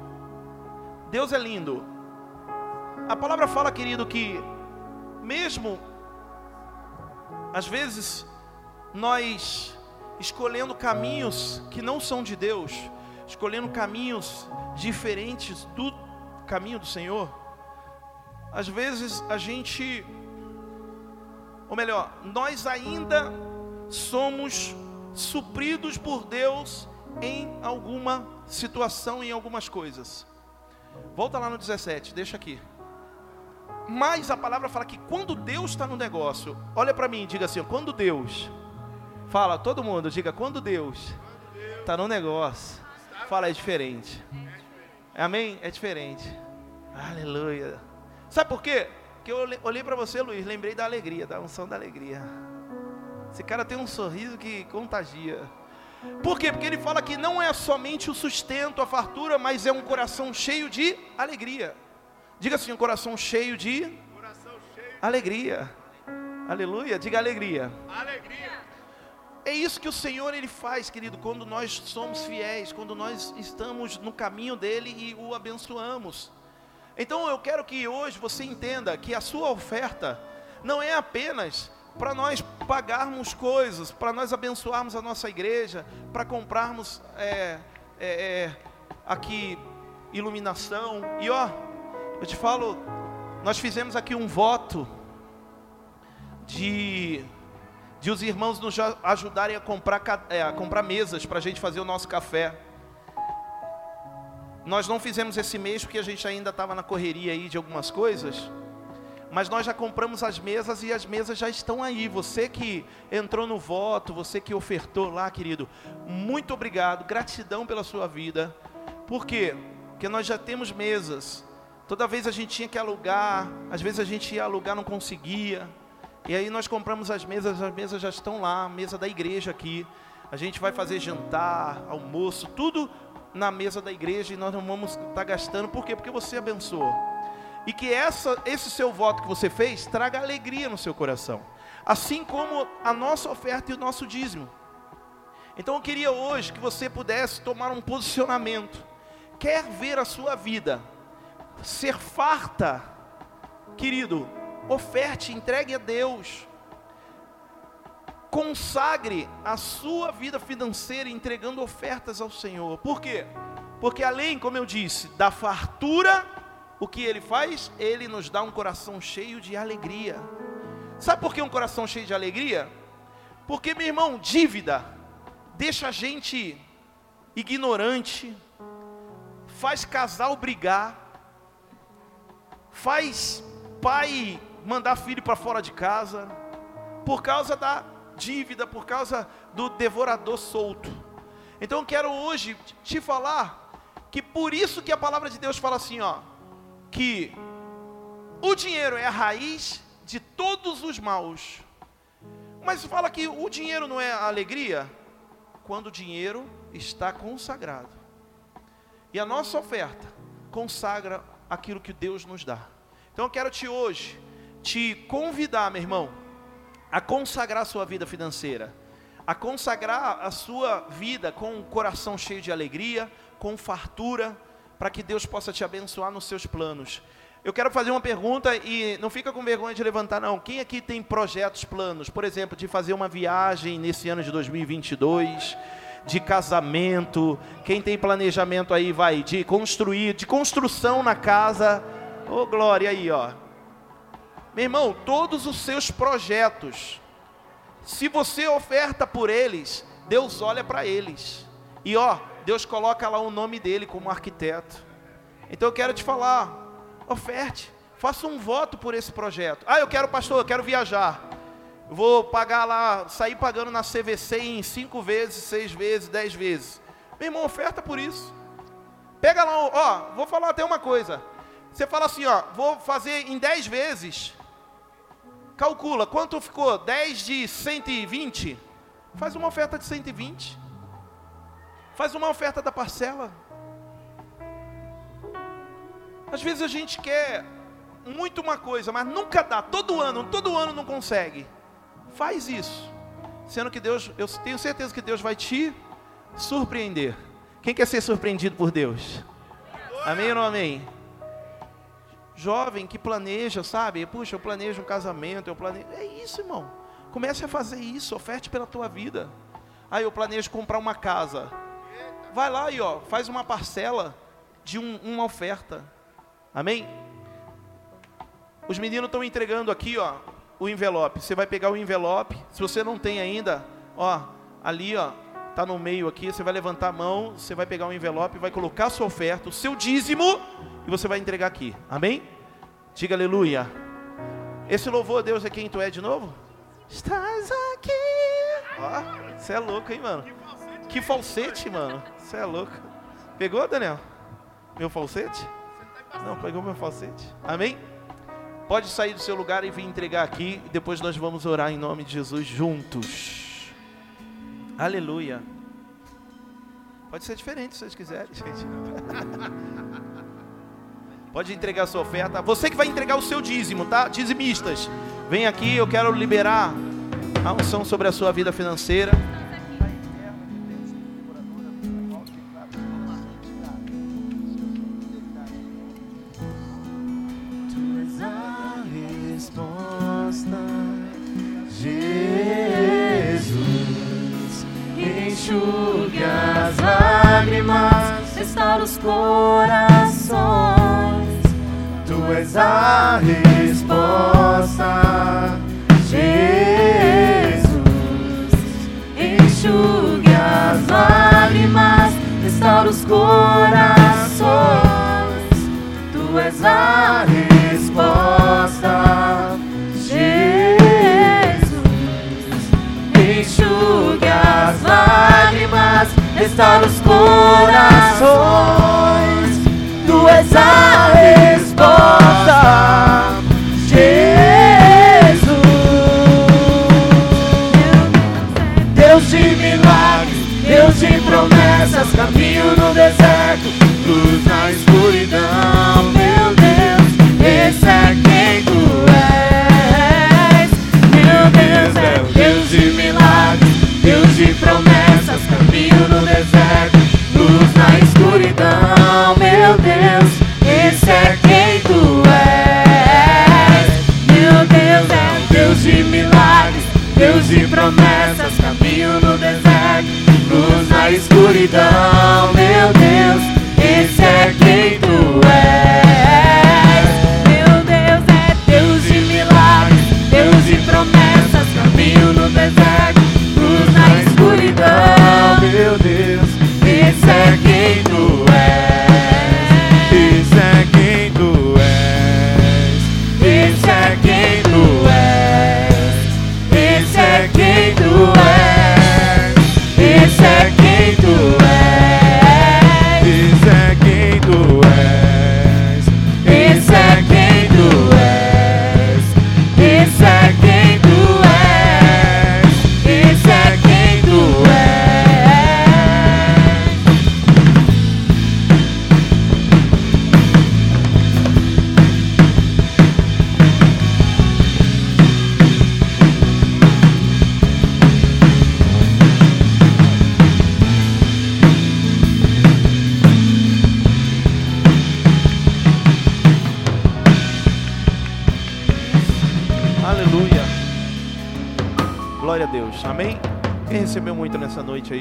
Deus é lindo. A palavra fala, querido, que mesmo às vezes nós escolhendo caminhos que não são de Deus, escolhendo caminhos diferentes do caminho do Senhor, às vezes a gente, ou melhor, nós ainda somos supridos por Deus em alguma situação, em algumas coisas. Volta lá no 17, deixa aqui. Mas a palavra fala que quando Deus está no negócio, olha para mim e diga assim: quando Deus, fala todo mundo, diga quando Deus está no negócio, fala é diferente. Amém? É diferente. Aleluia. Sabe por quê? Porque eu olhei para você, Luiz, lembrei da alegria, da unção da alegria. Esse cara tem um sorriso que contagia. Por quê? Porque ele fala que não é somente o sustento, a fartura, mas é um coração cheio de alegria. Diga assim, um coração cheio de coração cheio. alegria. Aleluia, diga alegria. Alegria. É isso que o Senhor ele faz, querido, quando nós somos fiéis, quando nós estamos no caminho dele e o abençoamos. Então eu quero que hoje você entenda que a sua oferta não é apenas para nós pagarmos coisas, para nós abençoarmos a nossa igreja, para comprarmos é, é, é, aqui iluminação. E ó, eu te falo, nós fizemos aqui um voto de, de os irmãos nos ajudarem a comprar, é, a comprar mesas para a gente fazer o nosso café. Nós não fizemos esse mês porque a gente ainda estava na correria aí de algumas coisas. Mas nós já compramos as mesas e as mesas já estão aí. Você que entrou no voto, você que ofertou lá, querido, muito obrigado, gratidão pela sua vida. Por quê? Porque nós já temos mesas. Toda vez a gente tinha que alugar, às vezes a gente ia alugar, não conseguia. E aí nós compramos as mesas, as mesas já estão lá, a mesa da igreja aqui. A gente vai fazer jantar, almoço, tudo na mesa da igreja e nós não vamos estar tá gastando. Por quê? Porque você abençoou. E que essa, esse seu voto que você fez traga alegria no seu coração. Assim como a nossa oferta e o nosso dízimo. Então eu queria hoje que você pudesse tomar um posicionamento. Quer ver a sua vida ser farta, querido, oferte, entregue a Deus. Consagre a sua vida financeira entregando ofertas ao Senhor. Por quê? Porque além, como eu disse, da fartura, o que ele faz? Ele nos dá um coração cheio de alegria. Sabe por que um coração cheio de alegria? Porque, meu irmão, dívida deixa a gente ignorante, faz casal brigar, faz pai mandar filho para fora de casa, por causa da dívida, por causa do devorador solto. Então eu quero hoje te falar que por isso que a palavra de Deus fala assim, ó, que o dinheiro é a raiz de todos os maus. Mas fala que o dinheiro não é a alegria quando o dinheiro está consagrado. E a nossa oferta consagra aquilo que Deus nos dá. Então eu quero te hoje te convidar, meu irmão, a consagrar a sua vida financeira, a consagrar a sua vida com um coração cheio de alegria, com fartura, para que Deus possa te abençoar nos seus planos. Eu quero fazer uma pergunta e não fica com vergonha de levantar não. Quem aqui tem projetos, planos, por exemplo, de fazer uma viagem nesse ano de 2022? de casamento, quem tem planejamento aí vai de construir, de construção na casa. Ô oh, glória aí, ó. Meu irmão, todos os seus projetos Se você oferta por eles, Deus olha para eles. E ó, Deus coloca lá o nome dele como arquiteto. Então eu quero te falar, oferte, faça um voto por esse projeto. Ah, eu quero, pastor, eu quero viajar. Vou pagar lá, sair pagando na CVC em cinco vezes, seis vezes, dez vezes. Meu irmão, oferta por isso. Pega lá, ó, vou falar até uma coisa. Você fala assim, ó, vou fazer em dez vezes. Calcula, quanto ficou? 10 de 120? Faz uma oferta de 120. Faz uma oferta da parcela. Às vezes a gente quer muito uma coisa, mas nunca dá. Todo ano, todo ano não consegue. Faz isso. Sendo que Deus, eu tenho certeza que Deus vai te surpreender. Quem quer ser surpreendido por Deus? Amém ou não amém? Jovem que planeja, sabe? Puxa, eu planejo um casamento, eu planejo. É isso, irmão. Comece a fazer isso, oferte pela tua vida. Aí eu planejo comprar uma casa. Vai lá e ó, faz uma parcela de um, uma oferta. Amém? Os meninos estão entregando aqui, ó, o envelope. Você vai pegar o envelope. Se você não tem ainda, ó, ali, ó, tá no meio aqui. Você vai levantar a mão, você vai pegar o envelope, vai colocar a sua oferta, o seu dízimo, e você vai entregar aqui. Amém? Diga aleluia. Esse louvor a Deus é quem tu é de novo? Estás aqui. Você é louco, hein, mano? Que falsete, mano. Você é louco. Pegou, Daniel? Meu falsete? Não, pegou meu falsete. Amém? Pode sair do seu lugar e vir entregar aqui. Depois nós vamos orar em nome de Jesus juntos. Aleluia. Pode ser diferente se vocês quiserem, [laughs] gente. Pode entregar sua oferta. Você que vai entregar o seu dízimo, tá? Dizimistas, vem aqui, eu quero liberar a unção sobre a sua vida financeira.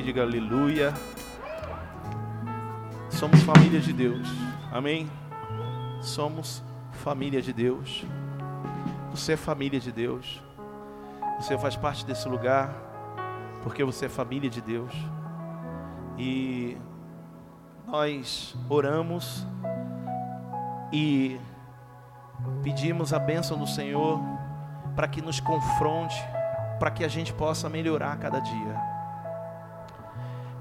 Diga aleluia. Somos família de Deus. Amém? Somos família de Deus. Você é família de Deus. Você faz parte desse lugar porque você é família de Deus. E nós oramos e pedimos a bênção do Senhor para que nos confronte, para que a gente possa melhorar cada dia.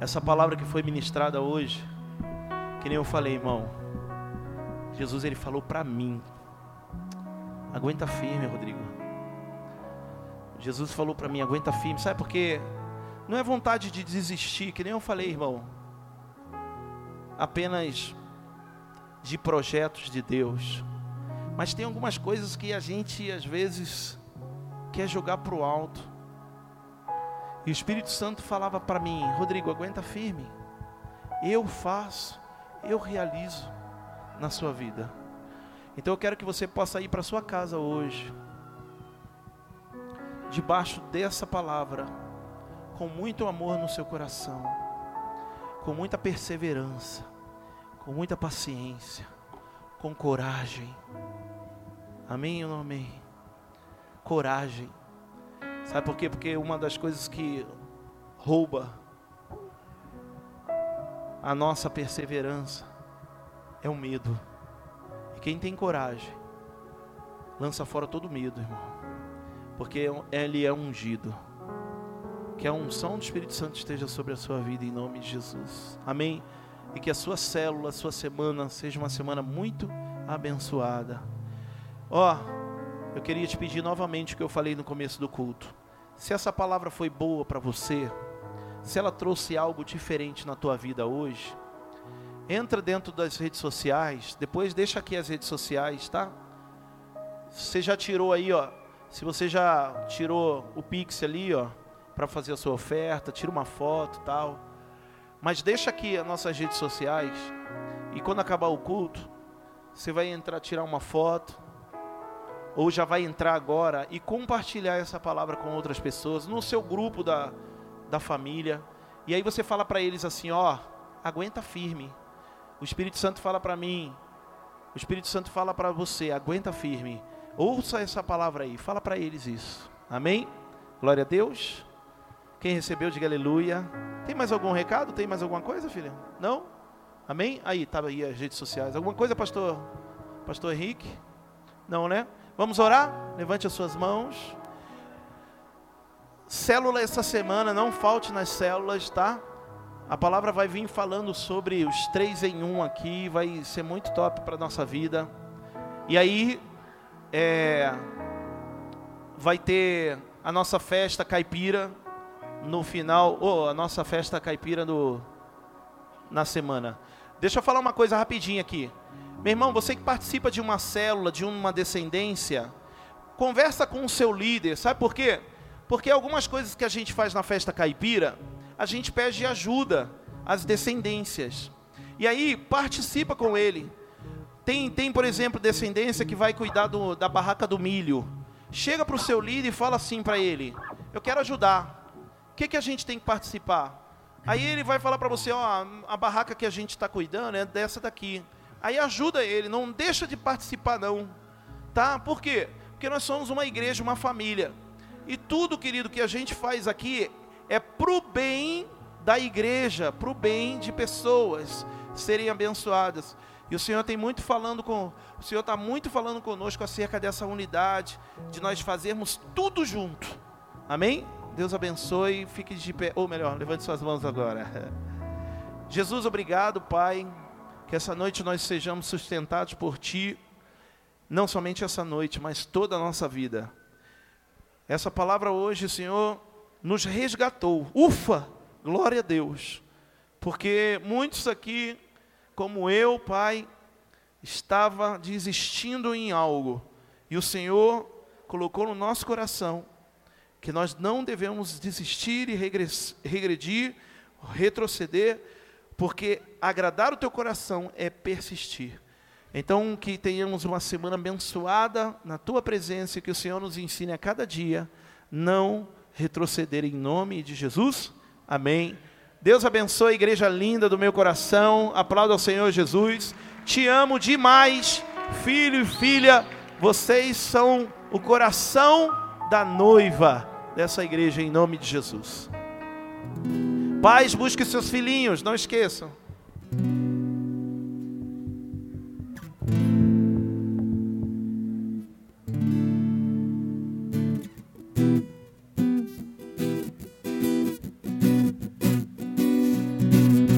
Essa palavra que foi ministrada hoje, que nem eu falei, irmão, Jesus ele falou para mim. Aguenta firme, Rodrigo. Jesus falou para mim, aguenta firme. Sabe por quê? Não é vontade de desistir, que nem eu falei, irmão. Apenas de projetos de Deus. Mas tem algumas coisas que a gente às vezes quer jogar para o alto. E o Espírito Santo falava para mim, Rodrigo, aguenta firme. Eu faço, eu realizo na sua vida. Então eu quero que você possa ir para sua casa hoje, debaixo dessa palavra, com muito amor no seu coração, com muita perseverança, com muita paciência, com coragem. Amém ou não amém? Coragem. Sabe por quê? Porque uma das coisas que rouba a nossa perseverança é o medo. E quem tem coragem, lança fora todo medo, irmão. Porque ele é ungido. Que a unção do Espírito Santo esteja sobre a sua vida em nome de Jesus. Amém. E que a sua célula, a sua semana seja uma semana muito abençoada. Ó, oh, eu queria te pedir novamente o que eu falei no começo do culto. Se essa palavra foi boa para você, se ela trouxe algo diferente na tua vida hoje, entra dentro das redes sociais, depois deixa aqui as redes sociais, tá? Você já tirou aí, ó, se você já tirou o Pix ali, ó, para fazer a sua oferta, tira uma foto, tal. Mas deixa aqui as nossas redes sociais e quando acabar o culto, você vai entrar, tirar uma foto, ou já vai entrar agora e compartilhar essa palavra com outras pessoas, no seu grupo da, da família. E aí você fala para eles assim: ó, aguenta firme. O Espírito Santo fala para mim, o Espírito Santo fala para você: aguenta firme. Ouça essa palavra aí, fala para eles isso. Amém? Glória a Deus. Quem recebeu, diga aleluia. Tem mais algum recado? Tem mais alguma coisa, filha? Não? Amém? Aí, tá aí as redes sociais. Alguma coisa, pastor? Pastor Henrique? Não, né? Vamos orar? Levante as suas mãos. Célula essa semana, não falte nas células, tá? A palavra vai vir falando sobre os três em um aqui, vai ser muito top para nossa vida. E aí, é, vai ter a nossa festa caipira no final, ou a nossa festa caipira no, na semana. Deixa eu falar uma coisa rapidinho aqui. Meu irmão, você que participa de uma célula, de uma descendência, conversa com o seu líder, sabe por quê? Porque algumas coisas que a gente faz na festa caipira, a gente pede ajuda às descendências. E aí participa com ele. Tem, tem por exemplo, descendência que vai cuidar do, da barraca do milho. Chega para o seu líder e fala assim para ele: Eu quero ajudar. O que, que a gente tem que participar? Aí ele vai falar para você: Ó, a barraca que a gente está cuidando é dessa daqui. Aí ajuda ele, não deixa de participar não. Tá? Por quê? Porque nós somos uma igreja, uma família. E tudo, querido, que a gente faz aqui é pro bem da igreja, pro bem de pessoas serem abençoadas. E o Senhor tem muito falando com, o Senhor está muito falando conosco acerca dessa unidade, de nós fazermos tudo junto. Amém? Deus abençoe, fique de pé, ou melhor, levante suas mãos agora. [laughs] Jesus, obrigado, Pai que essa noite nós sejamos sustentados por Ti, não somente essa noite, mas toda a nossa vida. Essa palavra hoje, Senhor, nos resgatou. Ufa! Glória a Deus. Porque muitos aqui, como eu, Pai, estava desistindo em algo. E o Senhor colocou no nosso coração que nós não devemos desistir e regredir, retroceder, porque agradar o teu coração é persistir. Então, que tenhamos uma semana abençoada na tua presença, que o Senhor nos ensine a cada dia não retroceder em nome de Jesus. Amém. Deus abençoe a igreja linda do meu coração. Aplauda ao Senhor Jesus. Te amo demais, filho e filha. Vocês são o coração da noiva. dessa igreja em nome de Jesus. Pais, busque seus filhinhos, não esqueçam.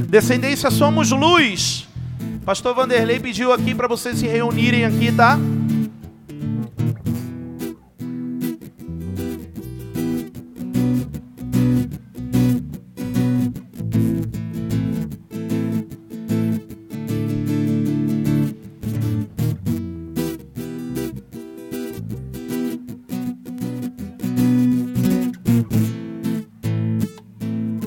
Descendência somos luz. Pastor Vanderlei pediu aqui para vocês se reunirem aqui, tá?